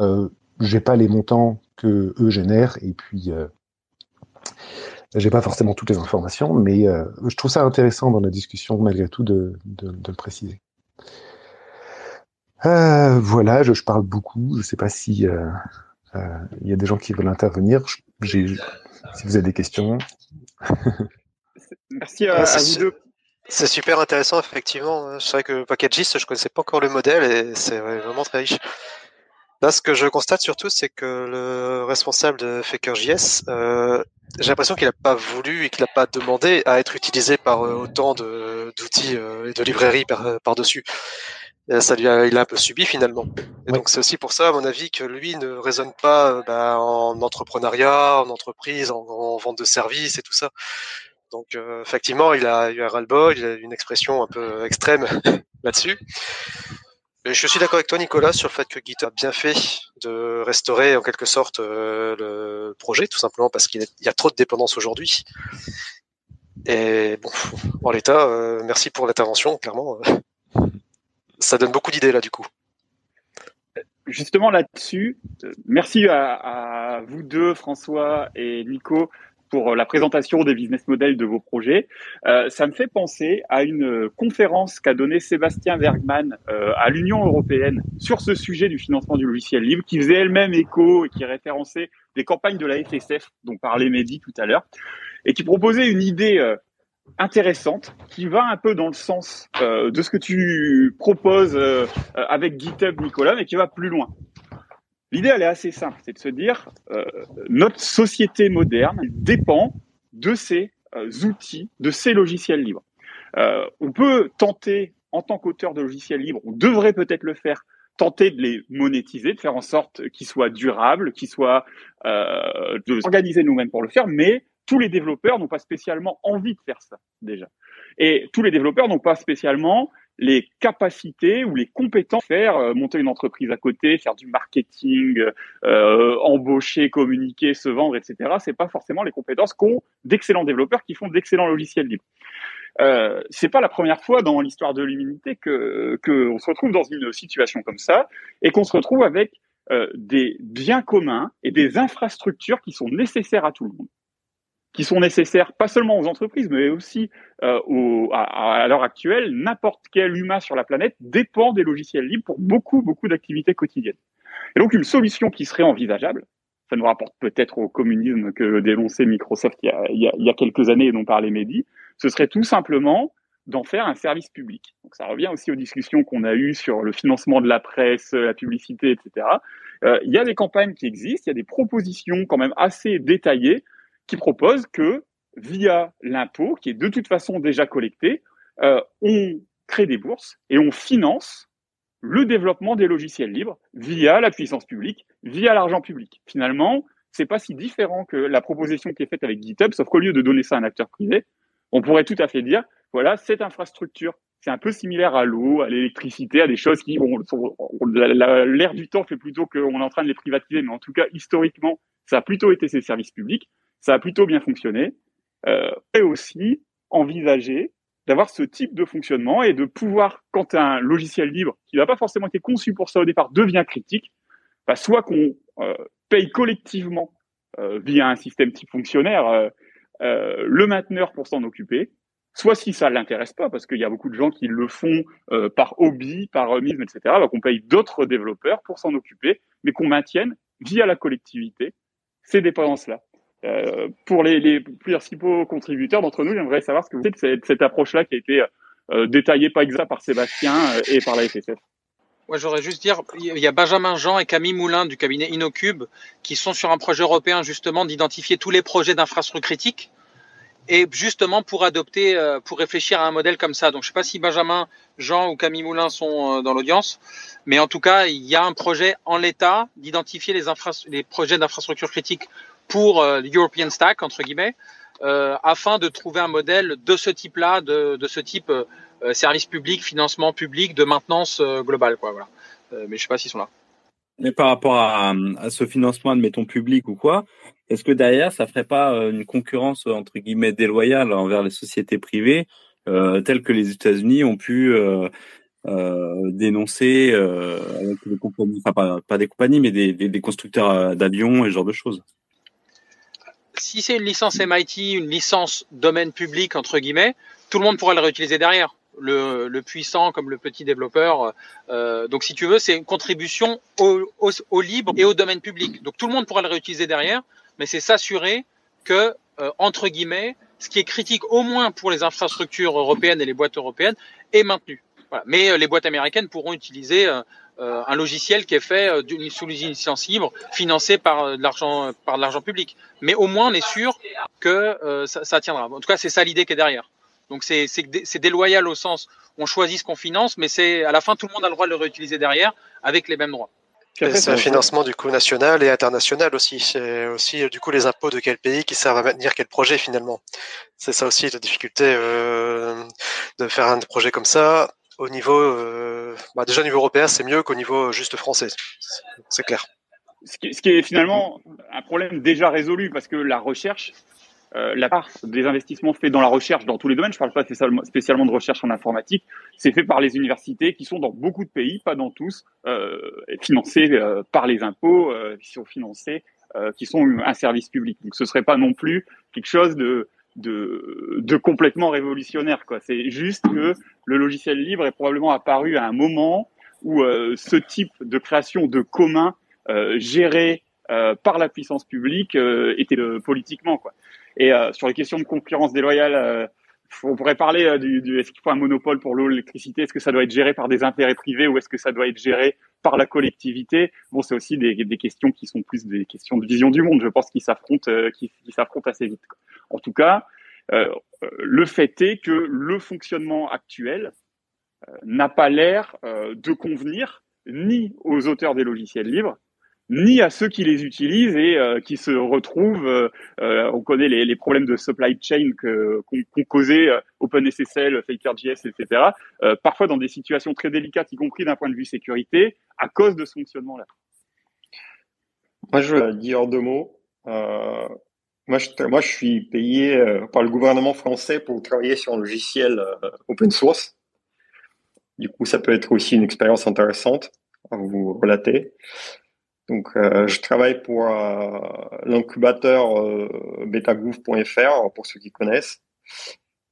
Euh, j'ai pas les montants que eux génèrent et puis euh, j'ai pas forcément toutes les informations, mais euh, je trouve ça intéressant dans la discussion malgré tout de, de, de le préciser. Euh, voilà, je, je, parle beaucoup. Je sais pas si euh, euh, il y a des gens qui veulent intervenir. J'ai, si vous avez des questions. Merci à, à vous deux C'est super intéressant, effectivement. C'est vrai que Packagist, je connaissais pas encore le modèle et c'est vraiment très riche. Là, ce que je constate surtout, c'est que le responsable de FakerJS, euh, j'ai l'impression qu'il n'a pas voulu et qu'il n'a pas demandé à être utilisé par euh, autant d'outils euh, et de librairies par-dessus. Ça lui a, il a un peu subi finalement. Et donc c'est aussi pour ça, à mon avis, que lui ne raisonne pas bah, en entrepreneuriat, en entreprise, en, vente de services et tout ça. Donc effectivement, il a eu un ras-le-bol, il a une expression un peu extrême là-dessus. Je suis d'accord avec toi, Nicolas, sur le fait que GitHub a bien fait de restaurer en quelque sorte euh, le projet, tout simplement parce qu'il y a trop de dépendance aujourd'hui. Et bon, en l'état, euh, merci pour l'intervention, clairement. Euh, ça donne beaucoup d'idées là, du coup. Justement là-dessus, merci à, vous deux, François et Nico, pour la présentation des business models de vos projets. Euh, ça me fait penser à une conférence qu'a donnée Sébastien Bergman euh, à l'Union européenne sur ce sujet du financement du logiciel libre, qui faisait elle-même écho et qui référençait des campagnes de la FSF dont parlait Mehdi tout à l'heure, et qui proposait une idée euh, intéressante qui va un peu dans le sens euh, de ce que tu proposes euh, avec GitHub, Nicolas, mais qui va plus loin. L'idée, elle est assez simple, c'est de se dire, euh, notre société moderne dépend de ces euh, outils, de ces logiciels libres. Euh, on peut tenter, en tant qu'auteur de logiciels libres, on devrait peut-être le faire, tenter de les monétiser, de faire en sorte qu'ils soient durables, qu'ils soient, euh, de s'organiser nous-mêmes pour le faire, mais tous les développeurs n'ont pas spécialement envie de faire ça déjà. Et tous les développeurs n'ont pas spécialement les capacités ou les compétences faire euh, monter une entreprise à côté, faire du marketing, euh, embaucher, communiquer, se vendre, etc. C'est pas forcément les compétences qu'ont d'excellents développeurs qui font d'excellents logiciels libres. Euh, c'est pas la première fois dans l'histoire de l'humanité que qu'on se retrouve dans une situation comme ça et qu'on se retrouve avec euh, des biens communs et des infrastructures qui sont nécessaires à tout le monde qui sont nécessaires pas seulement aux entreprises, mais aussi euh, au, à, à l'heure actuelle, n'importe quel humain sur la planète dépend des logiciels libres pour beaucoup, beaucoup d'activités quotidiennes. Et donc une solution qui serait envisageable, ça nous rapporte peut-être au communisme que dénonçait Microsoft il y a, il y a, il y a quelques années et dont parlait Mehdi, ce serait tout simplement d'en faire un service public. Donc ça revient aussi aux discussions qu'on a eues sur le financement de la presse, la publicité, etc. Euh, il y a des campagnes qui existent, il y a des propositions quand même assez détaillées qui propose que via l'impôt, qui est de toute façon déjà collecté, euh, on crée des bourses et on finance le développement des logiciels libres via la puissance publique, via l'argent public. Finalement, c'est pas si différent que la proposition qui est faite avec GitHub, sauf qu'au lieu de donner ça à un acteur privé, on pourrait tout à fait dire, voilà, cette infrastructure, c'est un peu similaire à l'eau, à l'électricité, à des choses qui, bon, l'air du temps fait plutôt qu'on est en train de les privatiser, mais en tout cas, historiquement, ça a plutôt été ces services publics ça a plutôt bien fonctionné. Euh, et aussi envisager d'avoir ce type de fonctionnement et de pouvoir, quand un logiciel libre qui n'a pas forcément été conçu pour ça au départ devient critique, bah, soit qu'on euh, paye collectivement euh, via un système type fonctionnaire euh, euh, le mainteneur pour s'en occuper, soit si ça l'intéresse pas, parce qu'il y a beaucoup de gens qui le font euh, par hobby, par remise, etc., bah, qu'on paye d'autres développeurs pour s'en occuper, mais qu'on maintienne via la collectivité ces dépendances-là. Euh, pour les, les principaux contributeurs d'entre nous, j'aimerais savoir ce que vous pensez de cette, approche-là qui a été euh, détaillée pas exact par Sébastien euh, et par la FSF. Ouais, j'aurais juste dire, il y a Benjamin Jean et Camille Moulin du cabinet Inocube qui sont sur un projet européen justement d'identifier tous les projets d'infrastructures critiques et justement pour adopter, pour réfléchir à un modèle comme ça. Donc je sais pas si Benjamin Jean ou Camille Moulin sont dans l'audience, mais en tout cas il y a un projet en l'état d'identifier les projets d'infrastructures critiques pour euh, l'European Stack, entre guillemets, euh, afin de trouver un modèle de ce type-là, de, ce type euh, service public, financement public, de maintenance globale. Quoi, voilà. mais je sais pas s'ils sont là. Mais par rapport à, ce financement, admettons, public ou quoi, est-ce que derrière, ça ferait pas une concurrence, entre guillemets, déloyale envers les sociétés privées, telles que les États-Unis ont pu dénoncer enfin pas, des compagnies, mais des, des constructeurs d'avions et ce genre de choses? Si c'est une licence MIT, une licence domaine public entre guillemets, tout le monde pourra le réutiliser derrière. Le, puissant comme le petit développeur. Euh, donc si tu veux, c'est une contribution au, libre et au domaine public. Donc tout le monde pourra le réutiliser derrière, mais c'est s'assurer que euh, entre guillemets ce qui est critique au moins pour les infrastructures européennes et les boîtes européennes est maintenu. Mais euh, les boîtes américaines pourront utiliser euh, euh, un logiciel qui est fait sous une licence libre, financé par de l'argent par de l'argent public. Mais au moins, on est sûr que ça, ça, tiendra. En tout cas, c'est ça l'idée qui est derrière. Donc c'est c'est déloyal au sens on choisit ce qu'on finance, mais c'est à la fin tout le monde a le droit de le réutiliser derrière avec les mêmes droits. C'est un financement du coup national et international aussi. C'est aussi du coup les impôts de quel pays qui servent à maintenir quel projet finalement. C'est ça aussi la difficulté euh, de faire un projet comme ça au niveau euh, bah déjà au niveau européen c'est mieux qu'au niveau juste français. C'est clair. Ce qui, est finalement un problème déjà résolu parce que la recherche euh, la part des investissements faits dans la recherche, dans tous les domaines, je ne parle pas spécialement de recherche en informatique, c'est fait par les universités qui sont dans beaucoup de pays, pas dans tous, euh, financés euh, par les impôts, qui sont financés, euh, qui sont un service public. Donc ce serait pas non plus quelque chose de, de, de complètement révolutionnaire. Quoi. C'est juste que le logiciel libre est probablement apparu à un moment où ce type de création de commun géré par la puissance publique était politiquement quoi. Et euh, sur les questions de concurrence déloyale, euh, on pourrait parler euh, du, du est-ce qu'il faut un monopole pour l'eau, l'électricité? Est-ce que ça doit être géré par des intérêts privés ou est-ce que ça doit être géré par la collectivité? Bon, c'est aussi des, des, questions qui sont plus des questions de vision du monde, je pense, qui s'affrontent, qui, qui s'affrontent assez vite. En tout cas, euh, le fait est que le fonctionnement actuel n'a pas l'air de convenir ni aux auteurs des logiciels libres, ni à ceux qui les utilisent et euh, qui se retrouvent. Euh, euh, on connaît les, problèmes de supply chain qu'ont causé OpenSSL, FakerJS, etc. parfois dans des situations très délicates, y compris d'un point de vue sécurité, à cause de ce fonctionnement-là. Moi, je veux dire deux mots. Moi, je, suis payé par le gouvernement français pour travailler sur un logiciel open source. Du coup, ça peut être aussi une expérience intéressante à vous relater. Donc, euh, je travaille pour euh, l'incubateur euh, betagouv.fr pour ceux qui connaissent.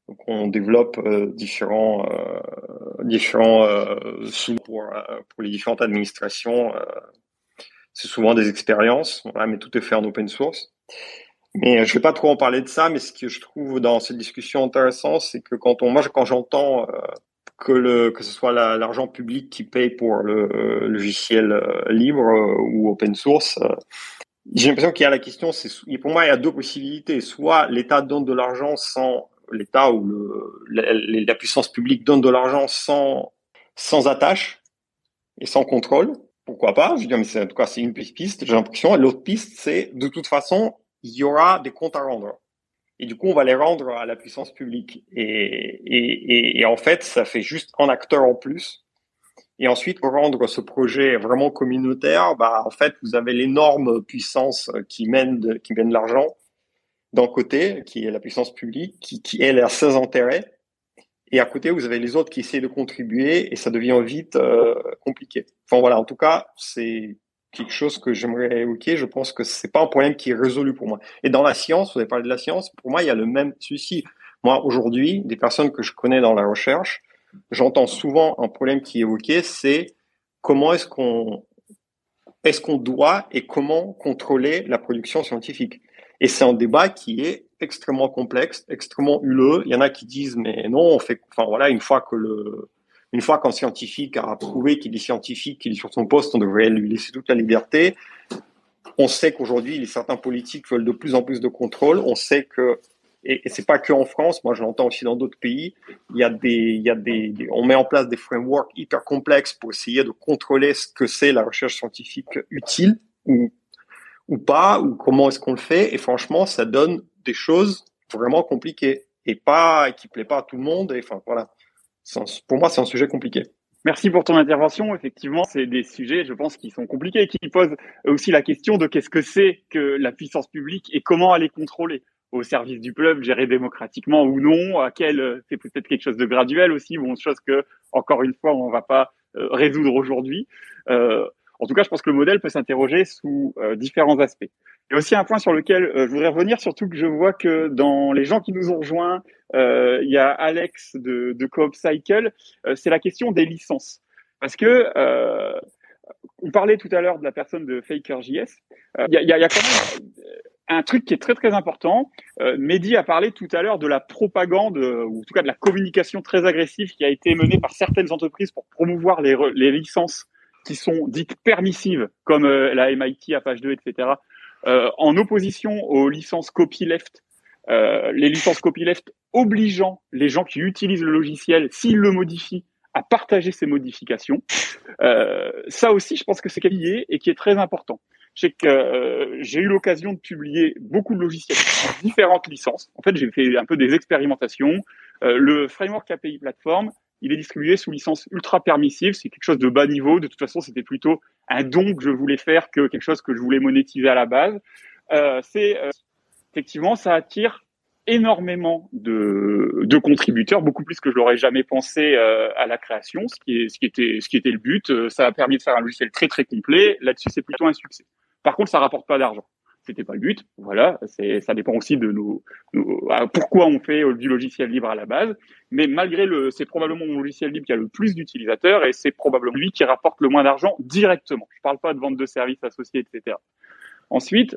Donc, on développe euh, différents différents sous pour les différentes administrations. c'est souvent des expériences, mais tout est fait en open source. Mais je vais pas trop en parler de ça, mais ce que je trouve dans cette discussion intéressant, c'est que quand on, moi, quand j'entends que le que ce soit l'argent public qui paye pour le euh, logiciel euh, libre euh, ou open source. J'ai l'impression qu'il y a la question, c'est pour moi il y a deux possibilités. Soit l'État donne de l'argent sans l'État ou le, la, puissance publique donne de l'argent sans sans attache et sans contrôle. Pourquoi pas? Je veux dire, mais en tout cas c'est une piste. J'ai l'impression. L'autre piste, c'est de toute façon il y aura des comptes à rendre et du coup, on va les rendre à la puissance publique. Et, en fait, ça fait juste un acteur en plus. Et ensuite, pour rendre ce projet vraiment communautaire, bah, en fait, vous avez l'énorme puissance qui mène de, qui mène l'argent d'un côté, qui est la puissance publique, qui, qui elle a ses intérêts. Et à côté, vous avez les autres qui essaient de contribuer et ça devient vite euh, compliqué. Enfin voilà, en tout cas, c'est quelque chose que j'aimerais évoquer. Je pense que c'est pas un problème qui est résolu pour moi. Et dans la science, vous avez parlé de la science, pour moi, il y a le même souci. Moi, aujourd'hui, des personnes que je connais dans la recherche, j'entends souvent un problème qui est évoqué, c'est comment est-ce qu'on est-ce doit et comment contrôler la production scientifique. Et c'est un débat qui est extrêmement complexe, extrêmement huleux. Il y en a qui disent mais non, on fait, enfin voilà, une fois que le une fois qu'un scientifique a prouvé qu'il est scientifique, qu'il est sur son poste, on devrait lui laisser toute la liberté. On sait qu'aujourd'hui, certains politiques veulent de plus en plus de contrôle. On sait que, et, et c'est pas que en France, moi je l'entends aussi dans d'autres pays, il y a des, il y a des, on met en place des frameworks hyper complexes pour essayer de contrôler ce que c'est la recherche scientifique utile ou, ou pas, ou comment est-ce qu'on le fait. Et franchement, ça donne des choses vraiment compliquées et pas, qui plaît pas à tout le monde. Et enfin, voilà pour moi, c'est un sujet compliqué. Merci pour ton intervention. Effectivement, c'est des sujets, je pense, qui sont compliqués et qui posent aussi la question de qu'est-ce que c'est que la puissance publique et comment aller contrôler au service du peuple, gérer démocratiquement ou non, à quel, c'est peut-être quelque chose de graduel aussi, bon, chose que, encore une fois, on va pas euh, résoudre aujourd'hui. Euh, en tout cas, je pense que le modèle peut s'interroger sous euh, différents aspects. Il y a aussi un point sur lequel euh, je voudrais revenir, surtout que je vois que dans les gens qui nous ont rejoints, euh, il y a Alex de, de Coop Cycle, c'est la question des licences. Parce que on parlait tout à l'heure de la personne de FakerJS. Il y, a, quand même un truc qui est très très important. Euh, Mehdi a parlé tout à l'heure de la propagande, ou en tout cas de la communication très agressive qui a été menée par certaines entreprises pour promouvoir les, les licences qui sont dites permissives, comme la MIT à page 2, etc., en opposition aux licences copyleft euh, les licences copyleft obligeant les gens qui utilisent le logiciel, s'ils le modifient, à partager ces modifications. Euh, ça aussi, je pense que c'est lié et qui est très important. Sais que euh, j'ai eu l'occasion de publier beaucoup de logiciels différentes licences. En fait, j'ai fait un peu des expérimentations. Euh, le framework API Platform, il est distribué sous licence ultra permissive. C'est quelque chose de bas niveau. De toute façon, c'était plutôt un don que je voulais faire que quelque chose que je voulais monétiser à la base. Euh, c'est effectivement, ça attire énormément de, contributeurs, beaucoup plus que je l'aurais jamais pensé euh, à la création, ce qui, est, ce, qui était, ce qui était le but. Euh, ça a permis de faire un logiciel très très complet. Là-dessus, c'est plutôt un succès. Par contre, ça rapporte pas d'argent. C'était pas le but. Voilà, c'est, ça dépend aussi de nos, pourquoi on fait du logiciel libre à la base. Mais malgré le, c'est probablement mon logiciel libre qui a le plus d'utilisateurs et c'est probablement lui qui rapporte le moins d'argent directement. Je parle pas de vente de services associés, etc. Ensuite,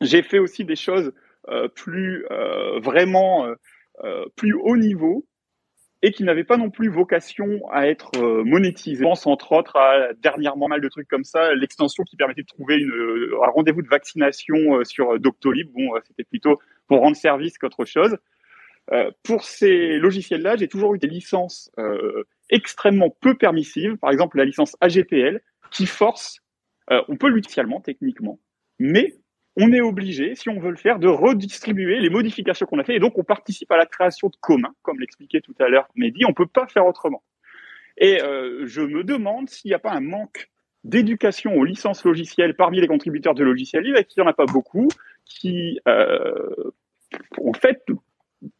j'ai fait aussi des choses euh, plus euh, vraiment euh, plus haut niveau et qui n'avait pas non plus vocation à être monétisé. Je pense entre autres à dernièrement mal de trucs comme ça, l'extension qui permettait de trouver une, un rendez-vous de vaccination sur Doctolib. Bon, c'était plutôt pour rendre service qu'autre chose. Euh, pour ces logiciels-là, j'ai toujours eu des licences euh, extrêmement peu permissives, par exemple la licence AGPL, qui force, euh, on peut l'utiliser techniquement, mais on est obligé, si on veut le faire, de redistribuer les modifications qu'on a fait. Et donc, on participe à la création de communs, comme l'expliquait tout à l'heure Mehdi. On peut pas faire autrement. Et euh, je me demande s'il n'y a pas un manque d'éducation aux licences logicielles parmi les contributeurs de logiciels libres, et qu'il n'y en a pas beaucoup, qui, euh, en fait,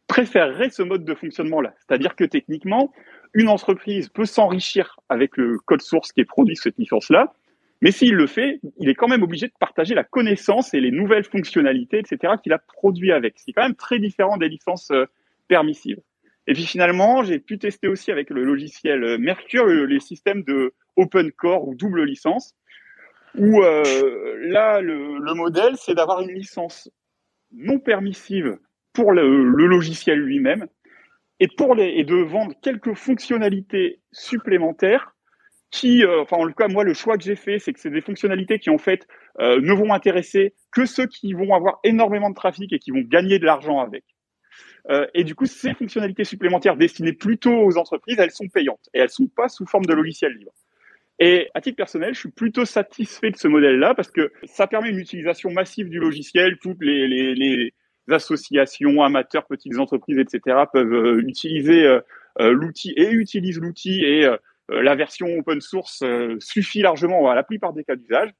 préféreraient ce mode de fonctionnement-là. C'est-à-dire que techniquement, une entreprise peut s'enrichir avec le code source qui est produit cette licence-là, mais s'il le fait, il est quand même obligé de partager la connaissance et les nouvelles fonctionnalités, etc., qu'il a produit avec. C'est quand même très différent des licences euh, permissives. Et puis finalement, j'ai pu tester aussi avec le logiciel euh, Mercure les systèmes de open core ou double licence, où euh, là, le, le modèle, c'est d'avoir une licence non permissive pour le, le logiciel lui-même et, pour les, et de vendre quelques fonctionnalités supplémentaires qui, euh, enfin en tout cas moi le choix que j'ai fait, c'est que c'est des fonctionnalités qui en fait euh, ne vont intéresser que ceux qui vont avoir énormément de trafic et qui vont gagner de l'argent avec. Euh, et du coup, ces fonctionnalités supplémentaires destinées plutôt aux entreprises, elles sont payantes et elles sont pas sous forme de logiciel libre. Et à titre personnel, je suis plutôt satisfait de ce modèle-là parce que ça permet une utilisation massive du logiciel. Toutes les, les, les associations, amateurs, petites entreprises, etc. peuvent utiliser l'outil et utilisent l'outil et euh, la version open source euh, suffit largement à la plupart des cas d'usage.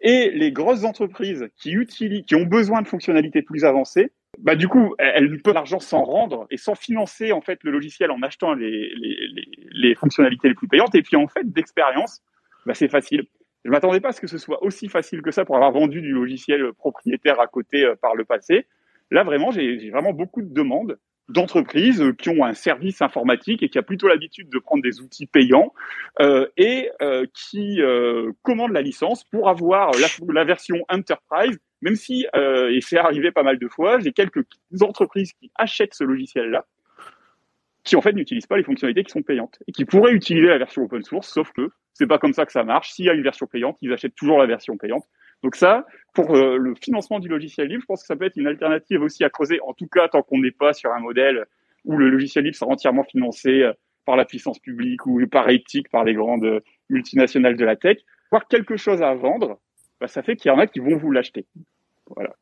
Et les grosses entreprises qui utilisent, qui ont besoin de fonctionnalités plus avancées, bah du coup, elles ne peuvent l'argent sans rendre et sans financer en fait le logiciel en achetant les, les, les, fonctionnalités les plus payantes. Et puis en fait, d'expérience, bah, c'est facile. Je m'attendais pas à ce que ce soit aussi facile que ça pour avoir vendu du logiciel propriétaire à côté euh, par le passé. Là, vraiment, j'ai vraiment beaucoup de demandes d'entreprises qui ont un service informatique et qui a plutôt l'habitude de prendre des outils payants euh, et euh, qui euh, commandent la licence pour avoir la, la version Enterprise, même si, euh, et c'est arrivé pas mal de fois, j'ai quelques entreprises qui achètent ce logiciel-là, qui en fait n'utilisent pas les fonctionnalités qui sont payantes et qui pourraient utiliser la version open source, sauf que c'est pas comme ça que ça marche. S'il y a une version payante, ils achètent toujours la version payante. Donc ça, pour euh, le financement du logiciel libre, je pense que ça peut être une alternative aussi à creuser, en tout cas tant qu'on n'est pas sur un modèle où le logiciel libre sera entièrement financé euh, par la puissance publique ou par éthique, par les grandes euh, multinationales de la tech. Voir quelque chose à vendre, bah, ça fait qu'il y en a qui vont vous l'acheter. Voilà.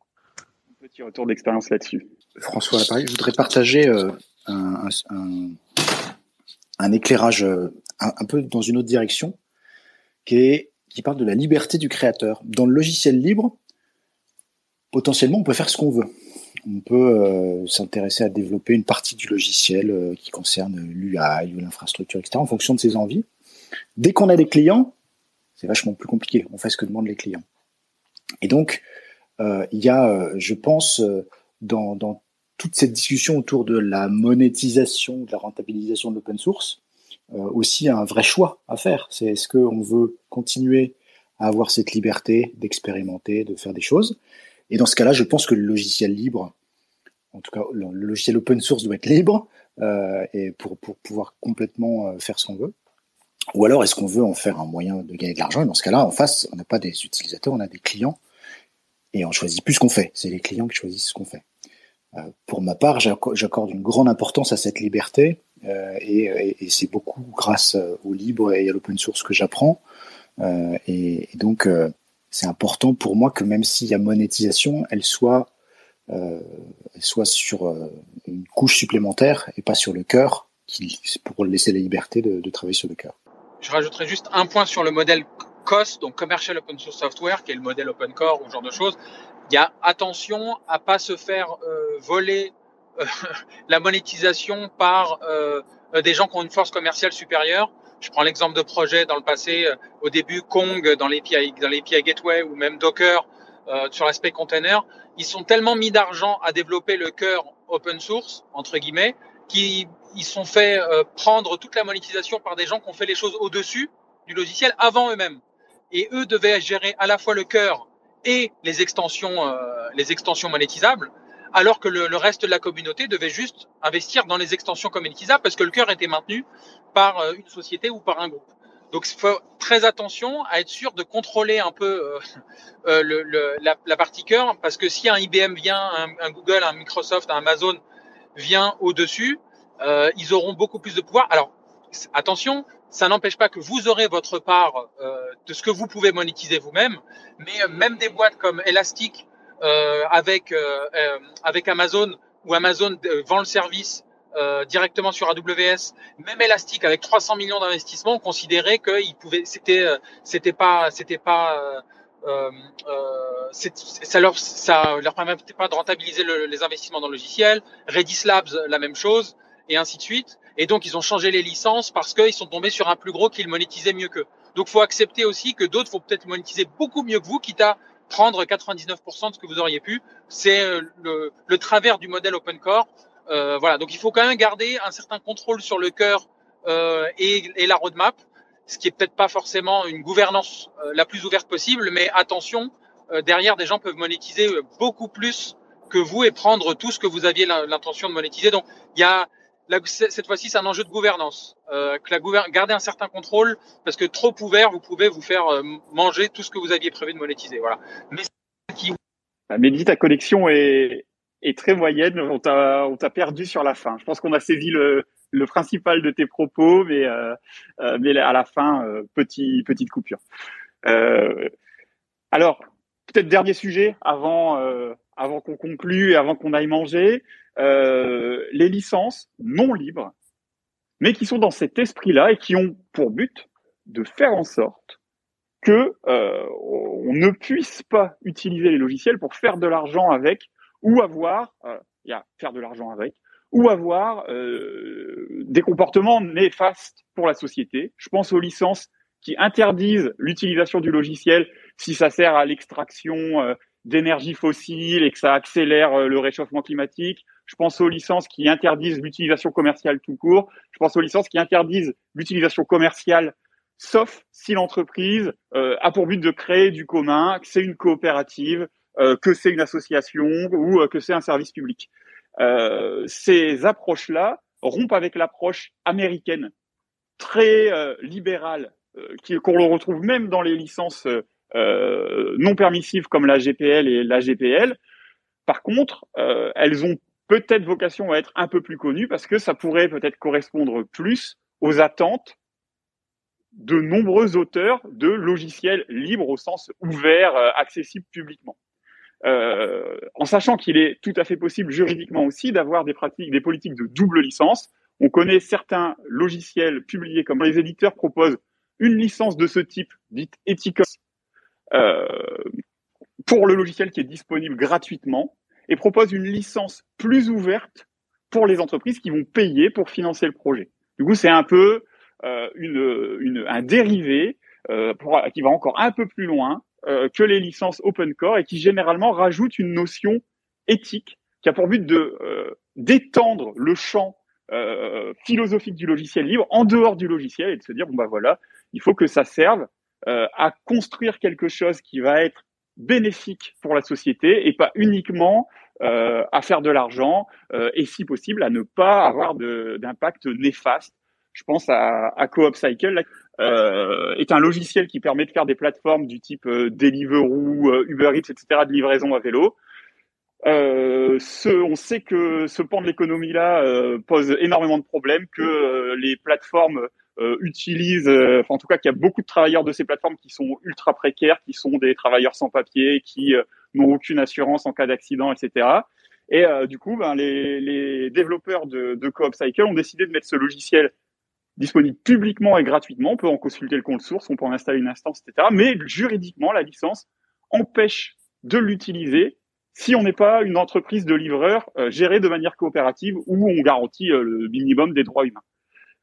Un petit retour d'expérience là-dessus. François Paris, je voudrais partager un, éclairage un, un peu dans une autre direction, qui est qui parle de la liberté du créateur. Dans le logiciel libre, potentiellement, on peut faire ce qu'on veut. On peut euh, s'intéresser à développer une partie du logiciel euh, qui concerne l'UI ou l'infrastructure, etc., en fonction de ses envies. Dès qu'on a des clients, c'est vachement plus compliqué. On fait ce que demandent les clients. Et donc, euh, il y a, je pense, dans toute cette discussion autour de la monétisation, de la rentabilisation de l'open source, aussi un vrai choix à faire. C'est est-ce qu'on veut continuer à avoir cette liberté d'expérimenter, de faire des choses? Et dans ce cas-là, je pense que le logiciel libre, en tout cas le logiciel open source doit être libre et pour, pour pouvoir complètement faire ce qu'on veut. Ou alors est-ce qu'on veut en faire un moyen de gagner de l'argent? Et dans ce cas-là, en face, on n'a pas des utilisateurs, on a des clients et on choisit plus ce qu'on fait. C'est les clients qui choisissent ce qu'on fait. Euh, pour ma part, j'accorde une grande importance à cette liberté euh, et, et, c'est beaucoup grâce euh, au libre et à l'open source que j'apprends. Euh, et, donc, euh, c'est important pour moi que même s'il y a monétisation, elle soit, soit sur une couche supplémentaire et pas sur le cœur, pour laisser la liberté de, travailler sur le cœur. Je rajouterais juste un point sur le modèle COS, donc Commercial Open Source Software, qui est le modèle Open Core ou ce genre de choses. Il y a attention à pas se faire euh, voler euh, la monétisation par euh, des gens qui ont une force commerciale supérieure. Je prends l'exemple de projets dans le passé, euh, au début Kong dans l'API dans Gateway ou même Docker euh, sur l'aspect container. Ils sont tellement mis d'argent à développer le cœur open source entre guillemets qu'ils ils sont fait euh, prendre toute la monétisation par des gens qui ont fait les choses au-dessus du logiciel avant eux-mêmes. Et eux devaient gérer à la fois le cœur et les extensions, euh, les extensions monétisables, alors que le, le, reste de la communauté devait juste investir dans les extensions monétisables parce que le cœur était maintenu par euh, une société ou par un groupe. Donc, il faut très attention à être sûr de contrôler un peu euh, le, le, la, partie cœur, parce que si un IBM vient, un, un Google, un Microsoft, un Amazon vient au-dessus, euh, ils auront beaucoup plus de pouvoir. Alors, attention, ça n'empêche pas que vous aurez votre part euh, de ce que vous pouvez monétiser vous-même, mais euh, même des boîtes comme Elastic euh, avec euh, euh, avec Amazon où Amazon vend le service directement sur AWS, même Elastic avec 300 millions d'investissements, considérait qu'il pouvait, c'était c'était pas c'était pas euh, euh, ça leur ça leur permettait pas de rentabiliser le, les investissements dans le logiciel. Redis Labs la même chose et ainsi de suite. Et donc, ils ont changé les licences parce qu'ils sont tombés sur un plus gros qui le monétisait mieux qu'eux. Donc, faut accepter aussi que d'autres faut peut-être monétiser beaucoup mieux que vous, quitte à prendre 99% de ce que vous auriez pu. C'est euh, le, travers du modèle open core. Euh, voilà. Donc, il faut quand même garder un certain contrôle sur le cœur euh, et, et, la roadmap, ce qui est peut-être pas forcément une gouvernance euh, la plus ouverte possible, mais attention, euh, derrière, des gens peuvent monétiser beaucoup plus que vous et prendre tout ce que vous aviez l'intention de monétiser. Donc, il y a cette fois-ci, c'est un enjeu de gouvernance. Euh, garder un certain contrôle, parce que trop ouvert, vous pouvez vous faire euh, manger tout ce que vous aviez prévu de monétiser. Voilà. Mais qui... Bah, Mehdi, ta connexion est, très moyenne. On t'a, perdu sur la fin. Je pense qu'on a saisi le, principal de tes propos, mais, euh, euh à la fin, petit, petite coupure. Alors, peut-être dernier sujet avant qu'on conclue et avant qu'on aille manger. Euh, les licences non libres, mais qui sont dans cet esprit-là et qui ont pour but de faire en sorte que euh, on ne puisse pas utiliser les logiciels pour faire de l'argent avec ou avoir, euh, faire de l'argent avec, ou avoir des comportements néfastes pour la société. Je pense aux licences qui interdisent l'utilisation du logiciel si ça sert à l'extraction d'énergie fossile et que ça accélère le réchauffement climatique. Je pense aux licences qui interdisent l'utilisation commerciale tout court. Je pense aux licences qui interdisent l'utilisation commerciale, sauf si l'entreprise euh, a pour but de créer du commun, que c'est une coopérative, euh, que c'est une association ou euh, que c'est un service public. Euh, ces approches-là rompent avec l'approche américaine très libérale qu'on le retrouve même dans les licences euh, non permissives comme la GPL et la GPL. Par contre, euh, elles ont peut-être vocation à être un peu plus connues parce que ça pourrait peut-être correspondre plus aux attentes de nombreux auteurs de logiciels libres au sens ouvert, euh, accessible publiquement. Euh, en sachant qu'il est tout à fait possible juridiquement aussi d'avoir des pratiques, des politiques de double licence. On connaît certains logiciels publiés comme les éditeurs proposent une licence de ce type, dite Ethicos, euh, pour le logiciel qui est disponible gratuitement et propose une licence plus ouverte pour les entreprises qui vont payer pour financer le projet. Du coup, c'est un peu euh, une, une, un dérivé euh, pour, qui va encore un peu plus loin euh, que les licences open core et qui généralement rajoute une notion éthique qui a pour but de euh, d'étendre le champ euh, philosophique du logiciel libre, en dehors du logiciel, et de se dire bon bah voilà, il faut que ça serve euh, à construire quelque chose qui va être bénéfique pour la société et pas uniquement euh, à faire de l'argent euh, et si possible à ne pas avoir d'impact néfaste. Je pense à, à Co-op Cycle, euh, est un logiciel qui permet de faire des plateformes du type euh, Deliveroo, Uber Eats, etc. de livraison à vélo. Ce, on sait que ce pan de l'économie-là pose énormément de problèmes, que les plateformes utilisent, enfin en tout cas qu'il y a beaucoup de travailleurs de ces plateformes qui sont ultra précaires, qui sont des travailleurs sans papier, qui n'ont aucune assurance en cas d'accident, etc. Et du coup, ben, les, les développeurs de, de Coop Cycle ont décidé de mettre ce logiciel disponible publiquement et gratuitement. On peut en consulter le compte source, on peut en installer une instance, etc. Mais juridiquement, la licence empêche de l'utiliser si on n'est pas une entreprise de livreurs euh, gérée de manière coopérative où on garantit euh, le minimum des droits humains.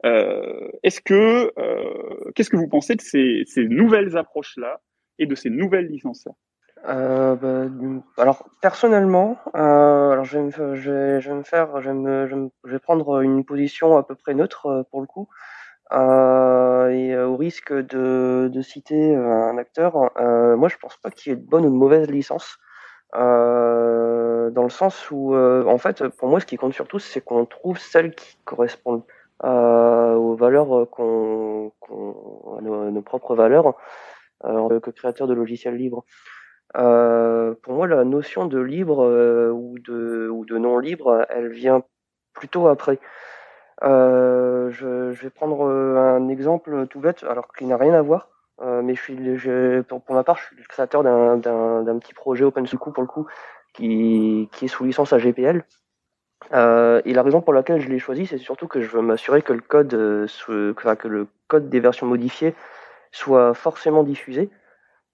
Euh, est-ce que euh, qu'est-ce que vous pensez de ces, ces nouvelles approches-là et de ces nouvelles licences-là euh, bah, alors personnellement, euh, alors je vais, me, je, vais, je vais me faire, je vais, me, je, vais prendre une position à peu près neutre pour le coup, euh, et au risque de, de citer un acteur, moi je pense pas qu'il y ait de bonne ou de mauvaise licence. Euh, dans le sens où, euh, en fait, pour moi, ce qui compte surtout, c'est qu'on trouve celles qui correspondent euh, aux valeurs qu'on, qu'on à nos, nos, propres valeurs en tant que créateur de logiciels libres. pour moi, la notion de libre ou de ou de non libre, elle vient plutôt après. Euh, je, je, vais prendre un exemple tout bête, alors qu'il n'a rien à voir. Euh, mais je suis, je, pour, pour, ma part, je suis le créateur d'un, d'un, d'un petit projet open pour le coup, qui, qui est sous licence AGPL. Euh, et la raison pour laquelle je l'ai choisi, c'est surtout que je veux m'assurer que le code, euh, que, le code des versions modifiées soit forcément diffusé,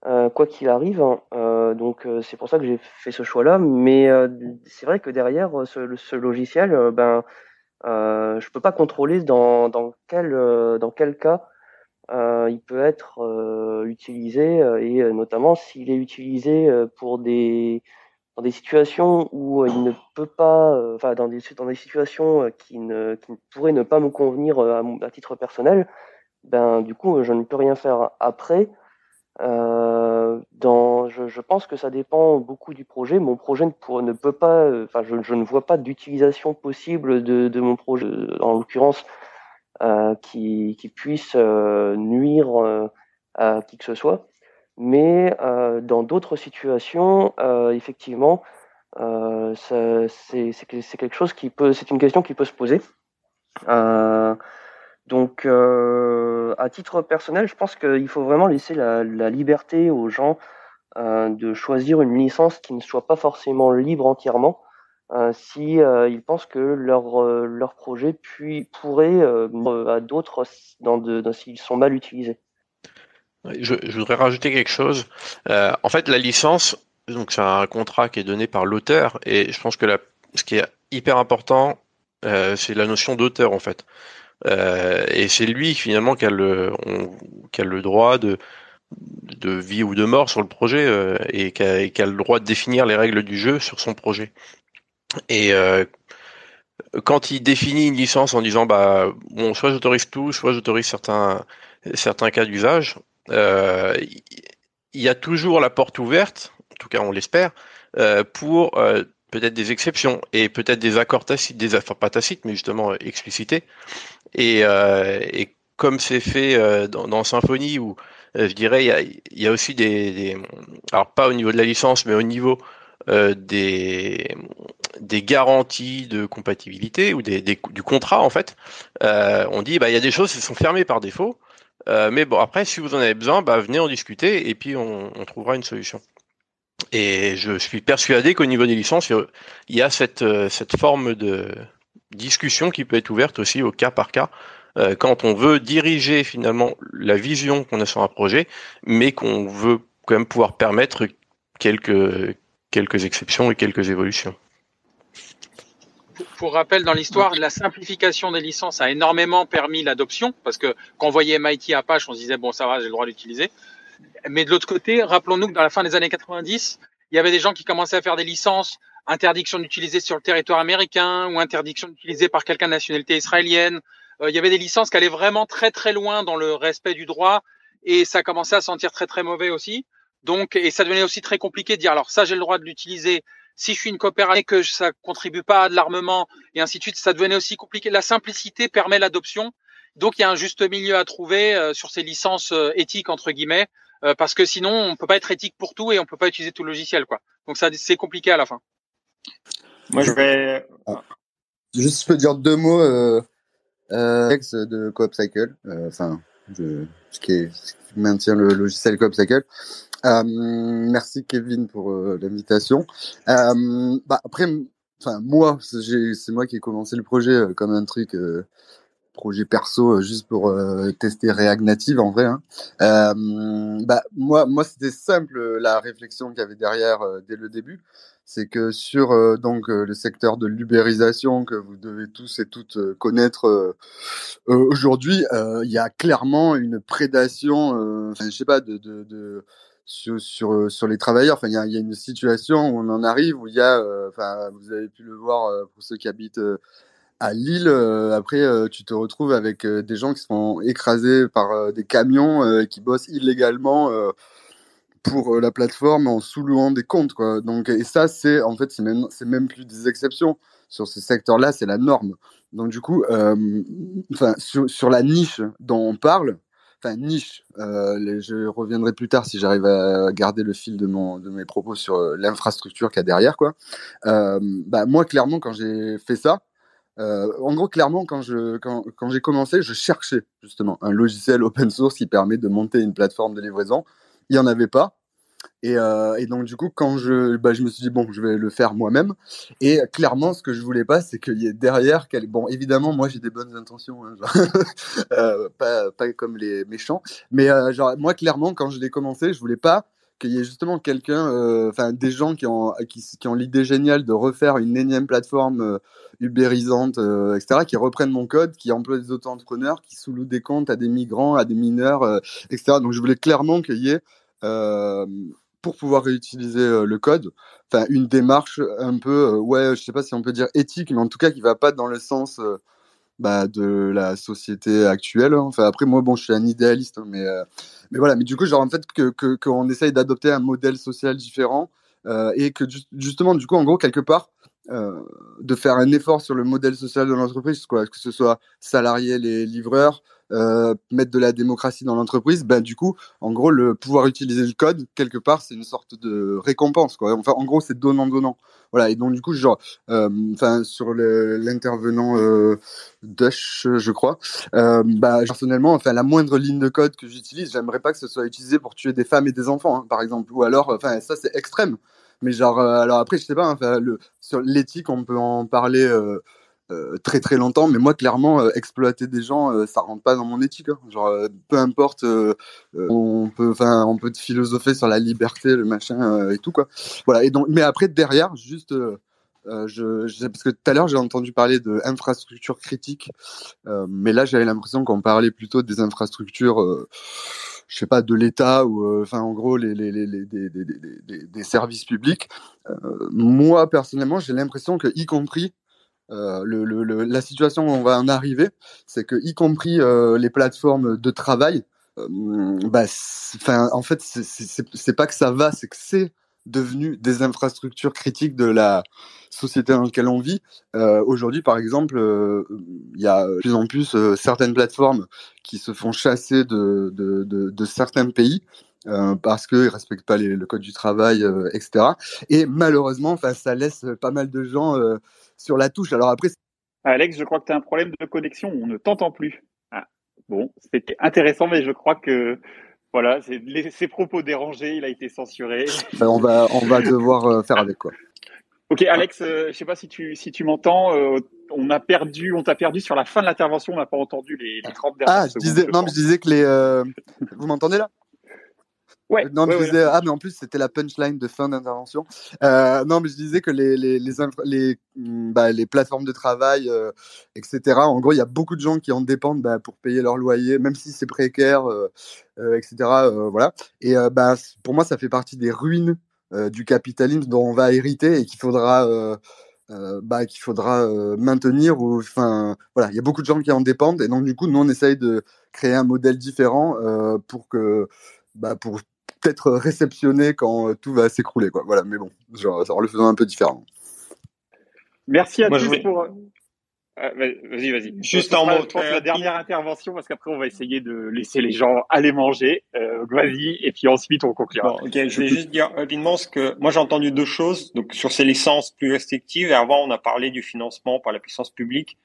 euh, quoi qu'il arrive. Hein. Donc c'est pour ça que j'ai fait ce choix-là. Mais c'est vrai que derrière ce, logiciel, ben, je peux pas contrôler dans, quel, dans quel cas il peut être utilisé et notamment s'il est utilisé pour des dans des situations où il ne peut pas, enfin dans des situations qui ne qui pourraient ne pas me convenir à, titre personnel, ben du coup je ne peux rien faire après. Euh, dans, je, pense que ça dépend beaucoup du projet. Mon projet ne, pour, ne peut pas, enfin, je, ne vois pas d'utilisation possible de, mon projet. En l'occurrence, euh, qui, qui puisse euh, nuire euh, à qui que ce soit. Mais dans d'autres situations, effectivement, c'est quelque chose qui peut, c'est une question qui peut se poser. donc, à titre personnel, je pense qu'il faut vraiment laisser la, la liberté aux gens de choisir une licence qui ne soit pas forcément libre entièrement, euh, si euh, ils pensent que leur euh, leur projet puis pourrait à d'autres s'ils sont mal utilisés. Je, je, voudrais rajouter quelque chose. Euh, en fait, la licence, donc c'est un contrat qui est donné par l'auteur, et je pense que ce qui est hyper important, euh, c'est la notion d'auteur en fait. Euh, et c'est lui finalement qui a le, on, qui a le droit de de vie ou de mort sur le projet et qui a, qui a, le droit de définir les règles du jeu sur son projet. Et euh, quand il définit une licence en disant bah bon soit j'autorise tout, soit j'autorise certains certains cas d'usage, euh, il y a toujours la porte ouverte, en tout cas on l'espère, euh, pour euh, peut-être des exceptions et peut-être des accords tacites, des enfin pas tacites mais justement explicités. Et, euh, comme c'est fait euh, dans, dans Symfony où je dirais il y a, aussi des, alors pas au niveau de la licence mais au niveau euh, des, garanties de compatibilité ou des, du contrat en fait. Euh, on dit bah il y a des choses qui sont fermées par défaut, euh, mais bon après si vous en avez besoin, bah venez en discuter et puis on, on trouvera une solution. Et je suis persuadé qu'au niveau des licences, il y a cette, euh, cette forme de discussion qui peut être ouverte aussi au cas par cas euh, quand on veut diriger finalement la vision qu'on a sur un projet, mais qu'on veut quand même pouvoir permettre quelques quelques exceptions et quelques évolutions. Pour rappel, dans l'histoire, la simplification des licences a énormément permis l'adoption, parce que quand on voyait MIT Apache, on se disait, bon, ça va, j'ai le droit d'utiliser. Mais de l'autre côté, rappelons-nous que dans la fin des années 90, il y avait des gens qui commençaient à faire des licences interdiction d'utiliser sur le territoire américain ou interdiction d'utiliser par quelqu'un de nationalité israélienne. Euh, il y avait des licences qui allaient vraiment très très loin dans le respect du droit et ça commençait à sentir très très mauvais aussi. Donc et ça devenait aussi très compliqué de dire alors ça j'ai le droit de l'utiliser si je suis une coopérative que ça contribue pas à de l'armement et ainsi de suite, ça devenait aussi compliqué. La simplicité permet l'adoption. Donc il y a un juste milieu à trouver euh, sur ces licences euh, éthiques entre guillemets euh, parce que sinon on peut pas être éthique pour tout et on peut pas utiliser tout le logiciel quoi. Donc ça c'est compliqué à la fin. Moi je vais juste je peux dire deux mots euh, ex de Coop Cycle ce qui maintient le logiciel Coop Cycle euh, merci Kevin pour euh, l'invitation. Euh, bah, après, enfin moi, c'est moi qui ai commencé le projet comme un truc projet perso juste pour euh, tester React Native en vrai. Hein. Euh, bah moi, moi c'était simple la réflexion qu'il y avait derrière euh, dès le début, c'est que sur donc le secteur de l'ubérisation que vous devez tous et toutes connaître aujourd'hui, il y a clairement une prédation, enfin je sais pas de, de, sur, sur, euh, sur les travailleurs. Enfin, il y a, une situation où on en arrive où il y a, euh, vous avez pu le voir euh, pour ceux qui habitent à Lille. après, tu te retrouves avec des gens qui se font écraser par des camions qui bossent illégalement pour la plateforme en sous-louant des comptes, quoi. Donc, et ça, c'est en fait, c'est même, même plus des exceptions sur ce secteur-là, c'est la norme. Donc, du coup, enfin, sur, la niche dont on parle enfin niche. Euh, je reviendrai plus tard si j'arrive à garder le fil de mon de mes propos sur euh, l'infrastructure qu'il y a derrière quoi. Euh, bah moi clairement quand j'ai fait ça, euh, en gros clairement quand je quand, quand j'ai commencé, je cherchais justement un logiciel open source qui permet de monter une plateforme de livraison. Il y en avait pas. Et, euh, et, donc du coup, quand je, bah, je me suis dit bon, je vais le faire moi-même. Et clairement, ce que je voulais pas, c'est qu'il y ait derrière, quel... bon, évidemment, moi j'ai des bonnes intentions, hein, euh, pas, pas comme les méchants, mais genre moi clairement, quand je l'ai commencé, je voulais pas qu'il y ait justement quelqu'un, euh, enfin des gens qui ont qui, ont l'idée géniale de refaire une énième plateforme euh, ubérisante, euh, etc., qui reprennent mon code, qui emploient des auto-entrepreneurs, qui sous-louent des comptes à des migrants, à des mineurs, etc. Donc je voulais clairement qu'il y ait pour pouvoir réutiliser le code, une démarche un peu, ouais, je sais pas si on peut dire éthique, mais en tout cas qui va pas dans le sens bah, de la société actuelle. Hein. Enfin après moi bon, je suis un idéaliste, hein, mais mais voilà, mais du coup genre en fait que qu'on essaye d'adopter un modèle social différent et que justement du coup en gros quelque part euh, de faire un effort sur le modèle social de l'entreprise, que ce soit salariés, les livreurs, euh, mettre de la démocratie dans l'entreprise, ben du coup, en gros, le pouvoir utiliser le code quelque part, c'est une sorte de récompense, quoi. Enfin, en gros, c'est donnant donnant. Voilà. Et donc du coup, genre, euh, sur l'intervenant euh, Dush, je crois, bah personnellement, enfin, la moindre ligne de code que j'utilise, j'aimerais pas que ce soit utilisé pour tuer des femmes et des enfants, hein, par exemple, ou alors, enfin, ça c'est extrême. Mais genre, euh, alors après, je sais pas, hein, le, sur l'éthique, on peut en parler euh, euh, très très longtemps, mais moi, clairement, exploiter des gens, ça rentre pas dans mon éthique. Hein. Genre, peu importe, on peut, on peut philosopher sur la liberté, le machin et tout quoi. Voilà. Et donc, mais après, derrière, juste. Je, parce que tout à l'heure j'ai entendu parler de infrastructures critiques, mais là j'avais l'impression qu'on parlait plutôt des infrastructures je sais pas, de l'État ou, euh, enfin, en gros, les, les, les, les des, services publics. Euh, moi, personnellement, j'ai l'impression que, y compris euh, la situation où on va en arriver, c'est que, y compris euh, les plateformes de travail, bah, enfin, en fait, c'est pas que ça va, c'est que c'est devenus des infrastructures critiques de la société dans laquelle on vit. Euh, Aujourd'hui, par exemple, euh, il y a de plus en plus euh, certaines plateformes qui se font chasser de, de, de, de certains pays euh, parce qu'ils respectent pas les, le code du travail, euh, etc. Et malheureusement, ça laisse pas mal de gens sur la touche. Alors après, Alex, je crois que tu as un problème de connexion. On ne t'entend plus. Ah, bon, c'était intéressant, mais je crois que voilà, c'est ses propos dérangés, il a été censuré. on va, on va devoir euh, faire avec quoi. Ok, Alex, euh, je sais pas si tu, si tu m'entends. Euh, on a perdu, on t'a perdu sur la fin de l'intervention. On n'a pas entendu les, les 30 dernières ah, je disais, non, mais je disais que les. vous m'entendez là? Ouais. Non, mais ouais, je disais, ah, mais en plus, c'était la punchline de fin d'intervention. Euh, non, mais je disais que les, les, les, les, mm, bah, les plateformes de travail, euh, etc., en gros, il y a beaucoup de gens qui en dépendent bah, pour payer leur loyer, même si c'est précaire, euh, etc. Voilà. Et bah, pour moi, ça fait partie des ruines du capitalisme dont on va hériter et qu'il faudra bah, qu'il faudra maintenir ou enfin voilà il y a beaucoup de gens qui en dépendent et donc du coup nous on essaye de créer un modèle différent pour que bah, pour peut-être réceptionner quand tout va s'écrouler quoi voilà mais bon genre, en le faisant un peu différent merci à tous pour euh, vas-y, vas-y. Juste en mot. la dernière intervention, parce qu'après on va essayer de laisser les gens aller manger. Euh, vas-y, et puis ensuite on conclura. Bon, ok, je vais juste dire rapidement ce que moi j'ai entendu deux choses. Donc sur ces licences plus restrictives, et avant on a parlé du financement par la puissance publique.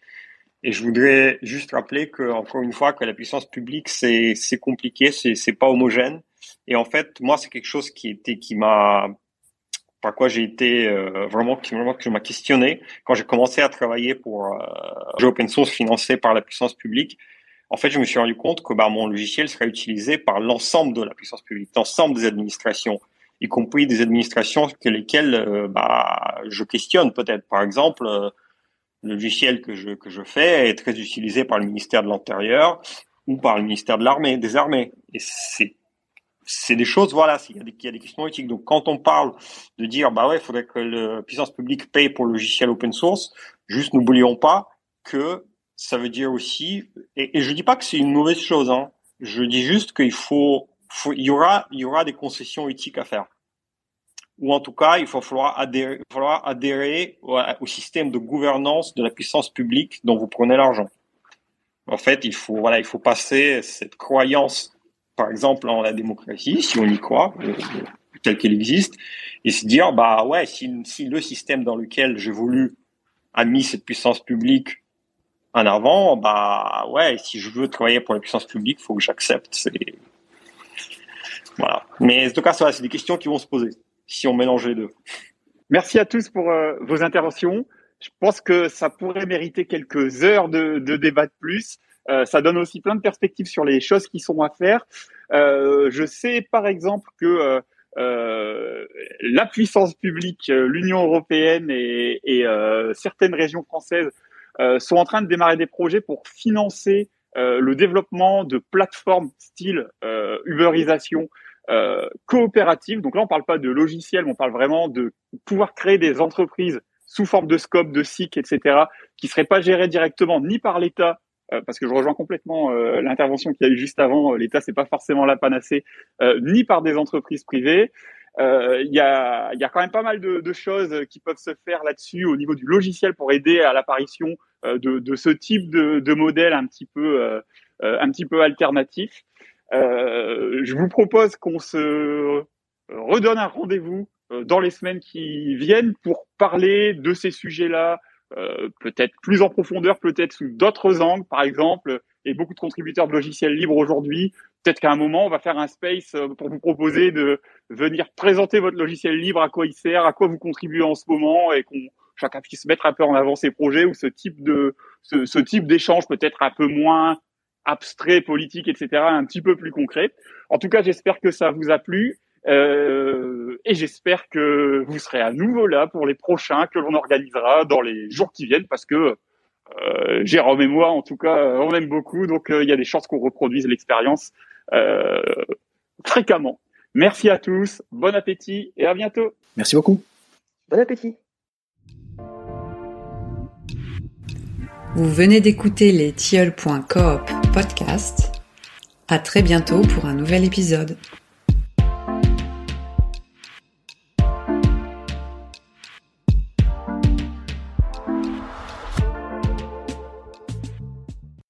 Et je voudrais juste rappeler que encore une fois que la puissance publique c'est c'est compliqué, c'est c'est pas homogène. Et en fait, moi c'est quelque chose qui était qui m'a par quoi j'ai été euh, vraiment qui vraiment que je m'a questionné quand j'ai commencé à travailler pour euh, open source financé par la puissance publique. En fait, je me suis rendu compte que bah, mon logiciel serait utilisé par l'ensemble de la puissance publique, l'ensemble des administrations, y compris des administrations que lesquelles euh, bah, je questionne peut-être. Par exemple, euh, le logiciel que je que je fais est très utilisé par le ministère de l'Intérieur ou par le ministère de l'Armée, des Armées. Et c'est c'est des choses, voilà, il y, a des, questions éthiques. Donc, quand on parle de dire, bah ouais, il faudrait que la puissance publique paye pour le logiciel open source, juste n'oublions pas que ça veut dire aussi, et, et je dis pas que c'est une mauvaise chose, hein, je dis juste qu'il faut, faut, il y aura, il y aura des concessions éthiques à faire. Ou en tout cas, il va falloir adhérer, il va falloir adhérer au, au système de gouvernance de la puissance publique dont vous prenez l'argent. En fait, il faut, voilà, il faut passer cette croyance par exemple, en la démocratie, si on y croit, euh, telle qu'elle existe, et se dire, bah ouais, si, si le système dans lequel j'évolue a mis cette puissance publique en avant, bah ouais, si je veux travailler pour la puissance publique, il faut que j'accepte. Voilà. Mais en tout cas, ça, c'est des questions qui vont se poser si on mélange les deux. Merci à tous pour euh, vos interventions. Je pense que ça pourrait mériter quelques heures de, de débat de plus. Euh, ça donne aussi plein de perspectives sur les choses qui sont à faire. Euh, je sais par exemple que euh, la puissance publique, l'Union européenne et, et certaines régions françaises sont en train de démarrer des projets pour financer le développement de plateformes style Uberisation euh, coopérative. Donc là, on parle pas de logiciel, on parle vraiment de pouvoir créer des entreprises sous forme de scope, de SIC, etc., qui seraient pas gérées directement ni par l'État euh, parce que je rejoins complètement euh, l'intervention qu'il y a eu juste avant. Euh, L'État, c'est pas forcément la panacée, ni par des entreprises privées. Il y, a, y a quand même pas mal de, de choses qui peuvent se faire là-dessus au niveau du logiciel pour aider à l'apparition de, de, ce type de, de modèle un petit peu, un petit peu alternatif. je vous propose qu'on se redonne un rendez-vous dans les semaines qui viennent pour parler de ces sujets-là, euh, peut-être plus en profondeur, peut-être sous d'autres angles, par exemple, et beaucoup de contributeurs de logiciels libres aujourd'hui. Peut-être qu'à un moment, on va faire un space euh, pour vous proposer de venir présenter votre logiciel libre, à quoi il sert, à quoi vous contribuez en ce moment, et qu'on chacun puisse mettre un peu en avant ses projets ou ce type de ce, ce type d'échange peut-être un peu moins abstrait, politique, etc., un petit peu plus concret. En tout cas, j'espère que ça vous a plu. Euh, et j'espère que vous serez à nouveau là pour les prochains que l'on organisera dans les jours qui viennent parce que euh, Jérôme et moi, en tout cas, euh, on aime beaucoup. Donc, euh, il y a des chances qu'on reproduise l'expérience euh, fréquemment. Merci à tous, bon appétit et à bientôt. Merci beaucoup. Bon appétit. Vous venez d'écouter les tilleuls.coop podcast. À très bientôt pour un nouvel épisode.